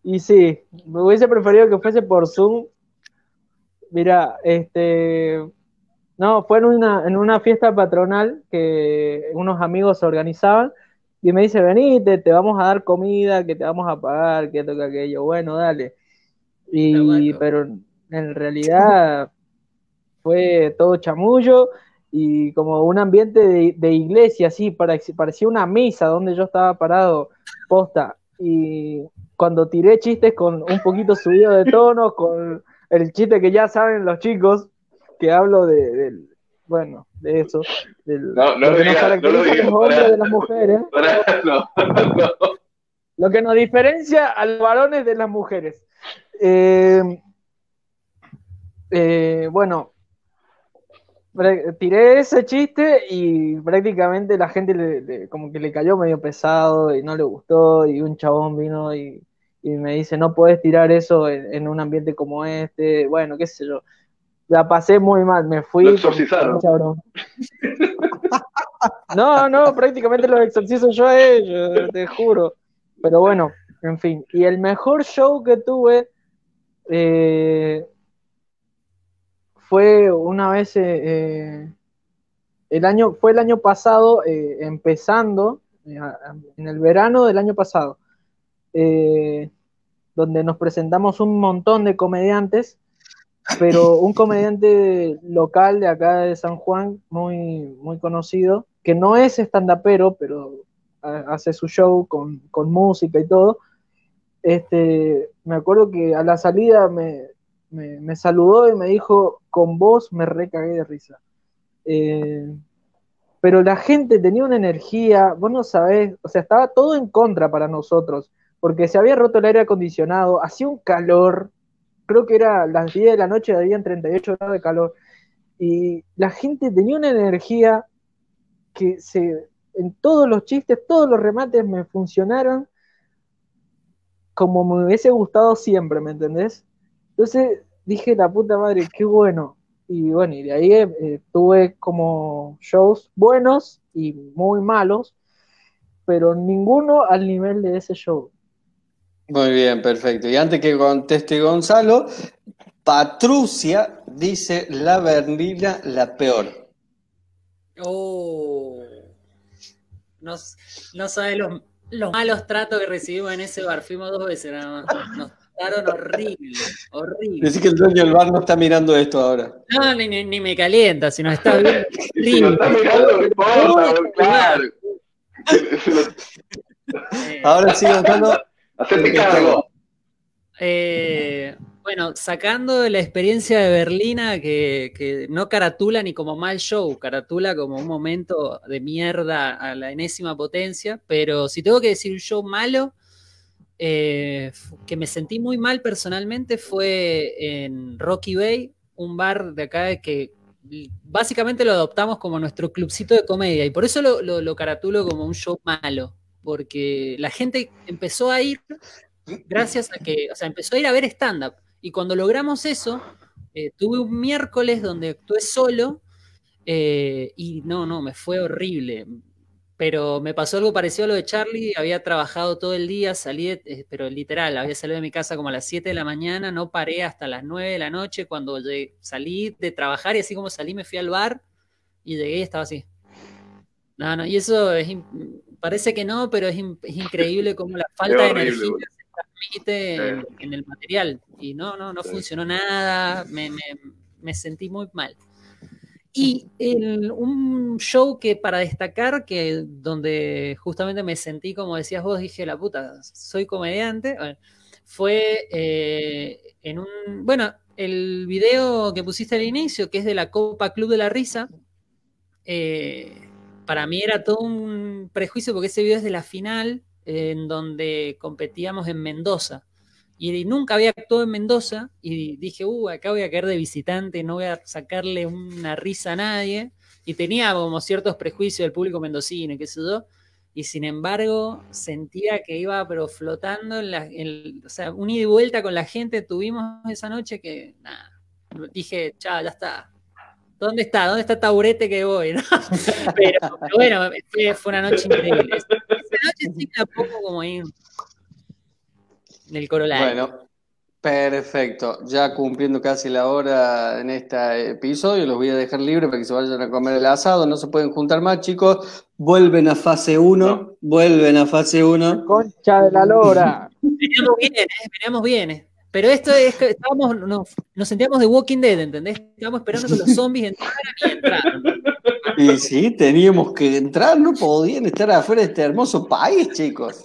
Y sí, me hubiese preferido que fuese por Zoom. Mira, este, no, fue en una, en una fiesta patronal que unos amigos organizaban y me dice, venite, te vamos a dar comida, que te vamos a pagar, que toca aquello. Bueno, dale. Y, bueno. pero en realidad fue todo chamullo y como un ambiente de, de iglesia, así, parecía una misa donde yo estaba parado, posta. Y cuando tiré chistes con un poquito subido de tono, con el chiste que ya saben los chicos, que hablo de, del, bueno, de eso, del, No, no lo que nos no lo los hombres pará. de las mujeres, lo que nos diferencia a los varones de las mujeres. Eh, eh, bueno, tiré ese chiste y prácticamente la gente le, le- como que le cayó medio pesado y no le gustó y un chabón vino y, y me dice, no puedes tirar eso en, en un ambiente como este, bueno, qué sé yo. La pasé muy mal, me fui. Lo exorcizaron. No, no, prácticamente los exorcizo yo a ellos, te juro. Pero bueno, en fin. Y el mejor show que tuve eh, fue una vez eh, eh, el año, fue el año pasado, eh, empezando, en el verano del año pasado, donde nos presentamos un montón de comediantes, pero un comediante local de acá de San Juan, muy, muy conocido, que no es estandapero, pero ha- hace su show con, con música y todo. Este, me acuerdo que a la salida me, me saludó y me dijo, con vos me recagué de risa. Eh, pero la gente tenía una energía, vos no sabés, o sea, estaba todo en contra para nosotros, porque se había roto el aire acondicionado, hacía un calor, creo que era las 10 de la noche, habían 38 grados de calor, y la gente tenía una energía que se, en todos los chistes, todos los remates me funcionaron como me hubiese gustado siempre, ¿me entendés? Entonces dije, la puta madre, qué bueno. Y bueno, y de ahí eh, tuve como shows buenos y muy malos, pero ninguno al nivel de ese show. Muy bien, perfecto. Y antes que conteste Gonzalo, Patrucia dice la Berlina la peor. Oh. No, no sabes los, los malos tratos que recibimos en ese bar. Fuimos dos veces nada más. Nos trataron horrible, horrible. Decí que el dueño del bar no está mirando esto ahora. No, ni, ni- ni me calienta, si nos está viendo. Si lo está mirando, no importa, claro. Ahora sí, Gonzalo. Hacete cargo. Eh, bueno, sacando la experiencia de Berlina, que, que no caratula ni como mal show, caratula como un momento de mierda a la enésima potencia, pero si tengo que decir un show malo, eh, que me sentí muy mal personalmente fue en Rocky Bay, un bar de acá que básicamente lo adoptamos como nuestro clubcito de comedia y por eso lo, lo, lo caratulo como un show malo, porque la gente empezó a ir gracias a que, o sea, empezó a ir a ver stand-up. Y cuando logramos eso, eh, tuve un miércoles donde actué solo eh, y no, no, me fue horrible. Pero me pasó algo parecido a lo de Charlie, había trabajado todo el día, salí, de- eh, pero literal, había salido de mi casa como a las 7 de la mañana, no paré hasta las 9 de la noche cuando llegué- salí de trabajar y así como salí me fui al bar y llegué y estaba así. No, no, y eso es, parece que no, pero es, in- es increíble como la falta de energía se transmite en, en el material. Y no, no, no Sí. funcionó nada, me, me- me sentí muy mal. Y un show que para destacar, que donde justamente me sentí, como decías vos, dije, la puta, soy comediante, fue eh, en un, bueno, el video que pusiste al inicio, que es de la Copa Club de la Risa, eh, para mí era todo un prejuicio porque ese video es de la final eh, en donde competíamos en Mendoza. Y nunca había actuado en Mendoza y dije, uh, acá voy a caer de visitante, no voy a sacarle una risa a nadie. Y tenía como ciertos prejuicios del público mendocino, qué sé yo. Y sin embargo, sentía que iba pero flotando, en la, o sea, un ida y vuelta con la gente tuvimos esa noche que, nada, dije, chao, ya está. ¿Dónde está? ¿Dónde está el taburete que voy? Pero, bueno, fue, una noche increíble. Esa noche sí la pongo como ahí en el corolario. Bueno, perfecto. Ya cumpliendo casi la hora en este episodio, los voy a dejar libres para que se vayan a comer el asado. No se pueden juntar más, chicos. Vuelven a fase 1. Vuelven a fase 1. Concha de la lora. Veníamos bien, ¿eh? Veníamos bien. ¿eh? Pero esto es que estábamos, nos, nos sentíamos de Walking Dead, ¿entendés? Estábamos esperando que los zombies entraran y entraron. Y sí, teníamos que entrar, no podían estar afuera de este hermoso país, chicos.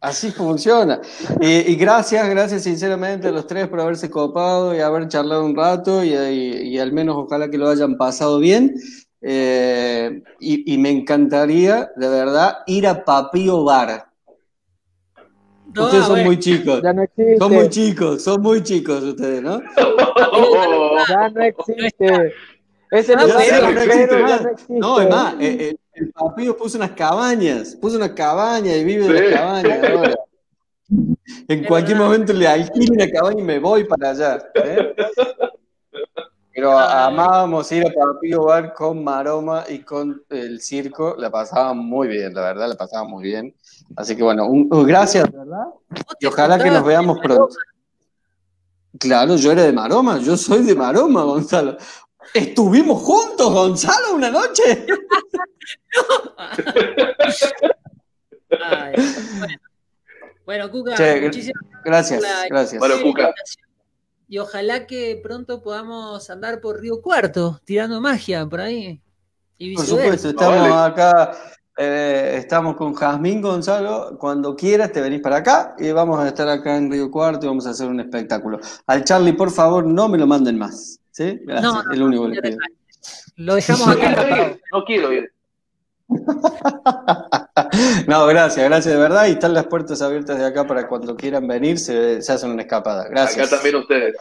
Así funciona. Y, y gracias, gracias sinceramente a los tres por haberse copado y haber charlado un rato y, y- y al menos ojalá que lo hayan pasado bien. Eh, y, y me encantaría, de verdad, ir a Papío Bar. No, ustedes son muy chicos. Ya no existe. Son muy chicos, son muy chicos ustedes, ¿no? Ya no existe. Ese Ya sé, es no existe más. no. No, es más, eh, eh, el Papío puso unas cabañas, puso una cabaña y vive Sí. las cabañas ahora. En cualquier momento le alquilo una cabaña y me voy para allá. ¿eh? Pero amábamos ir a Papío Bar con Maroma y con el circo, la pasábamos muy bien, la verdad, la pasábamos muy bien. Así que bueno, un- un- gracias, ¿verdad? Y ojalá que nos veamos en pronto. Claro, yo era de Maroma, yo soy de Maroma, Gonzalo. ¿Estuvimos juntos, Gonzalo, una noche? Ay, bueno. Bueno, Cuca, Che, muchísimas Gracias, gracias. Bueno, Cuca. Y ojalá que pronto podamos andar por Río Cuarto, tirando magia por ahí. Y Por supuesto, estamos vale. acá, eh, estamos con Jazmín Gonzalo. Cuando quieras te venís para acá y vamos a estar acá en Río Cuarto y vamos a hacer un espectáculo. Al Charlie, por favor, no me lo manden más. ¿Sí? Gracias, No, lo único que pido. Lo dejamos No acá. quiero ir, no quiero ir. No, gracias, gracias de verdad. Y están las puertas abiertas de acá para cuando quieran venir, se, se hacen una escapada. Gracias. Acá también ustedes.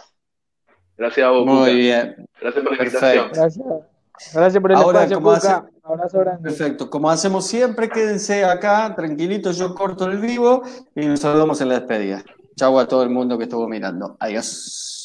Gracias a vos, Cuca. Muy bien, Gracias por la Perfecto. invitación. Gracias. Gracias por el Ahora, espacio, como Cuca. hace- Abrazo grande. perfecto. Como hacemos siempre, quédense acá, tranquilitos, yo corto el vivo y nos saludamos en la despedida. Chau a todo el mundo que estuvo mirando. Adiós.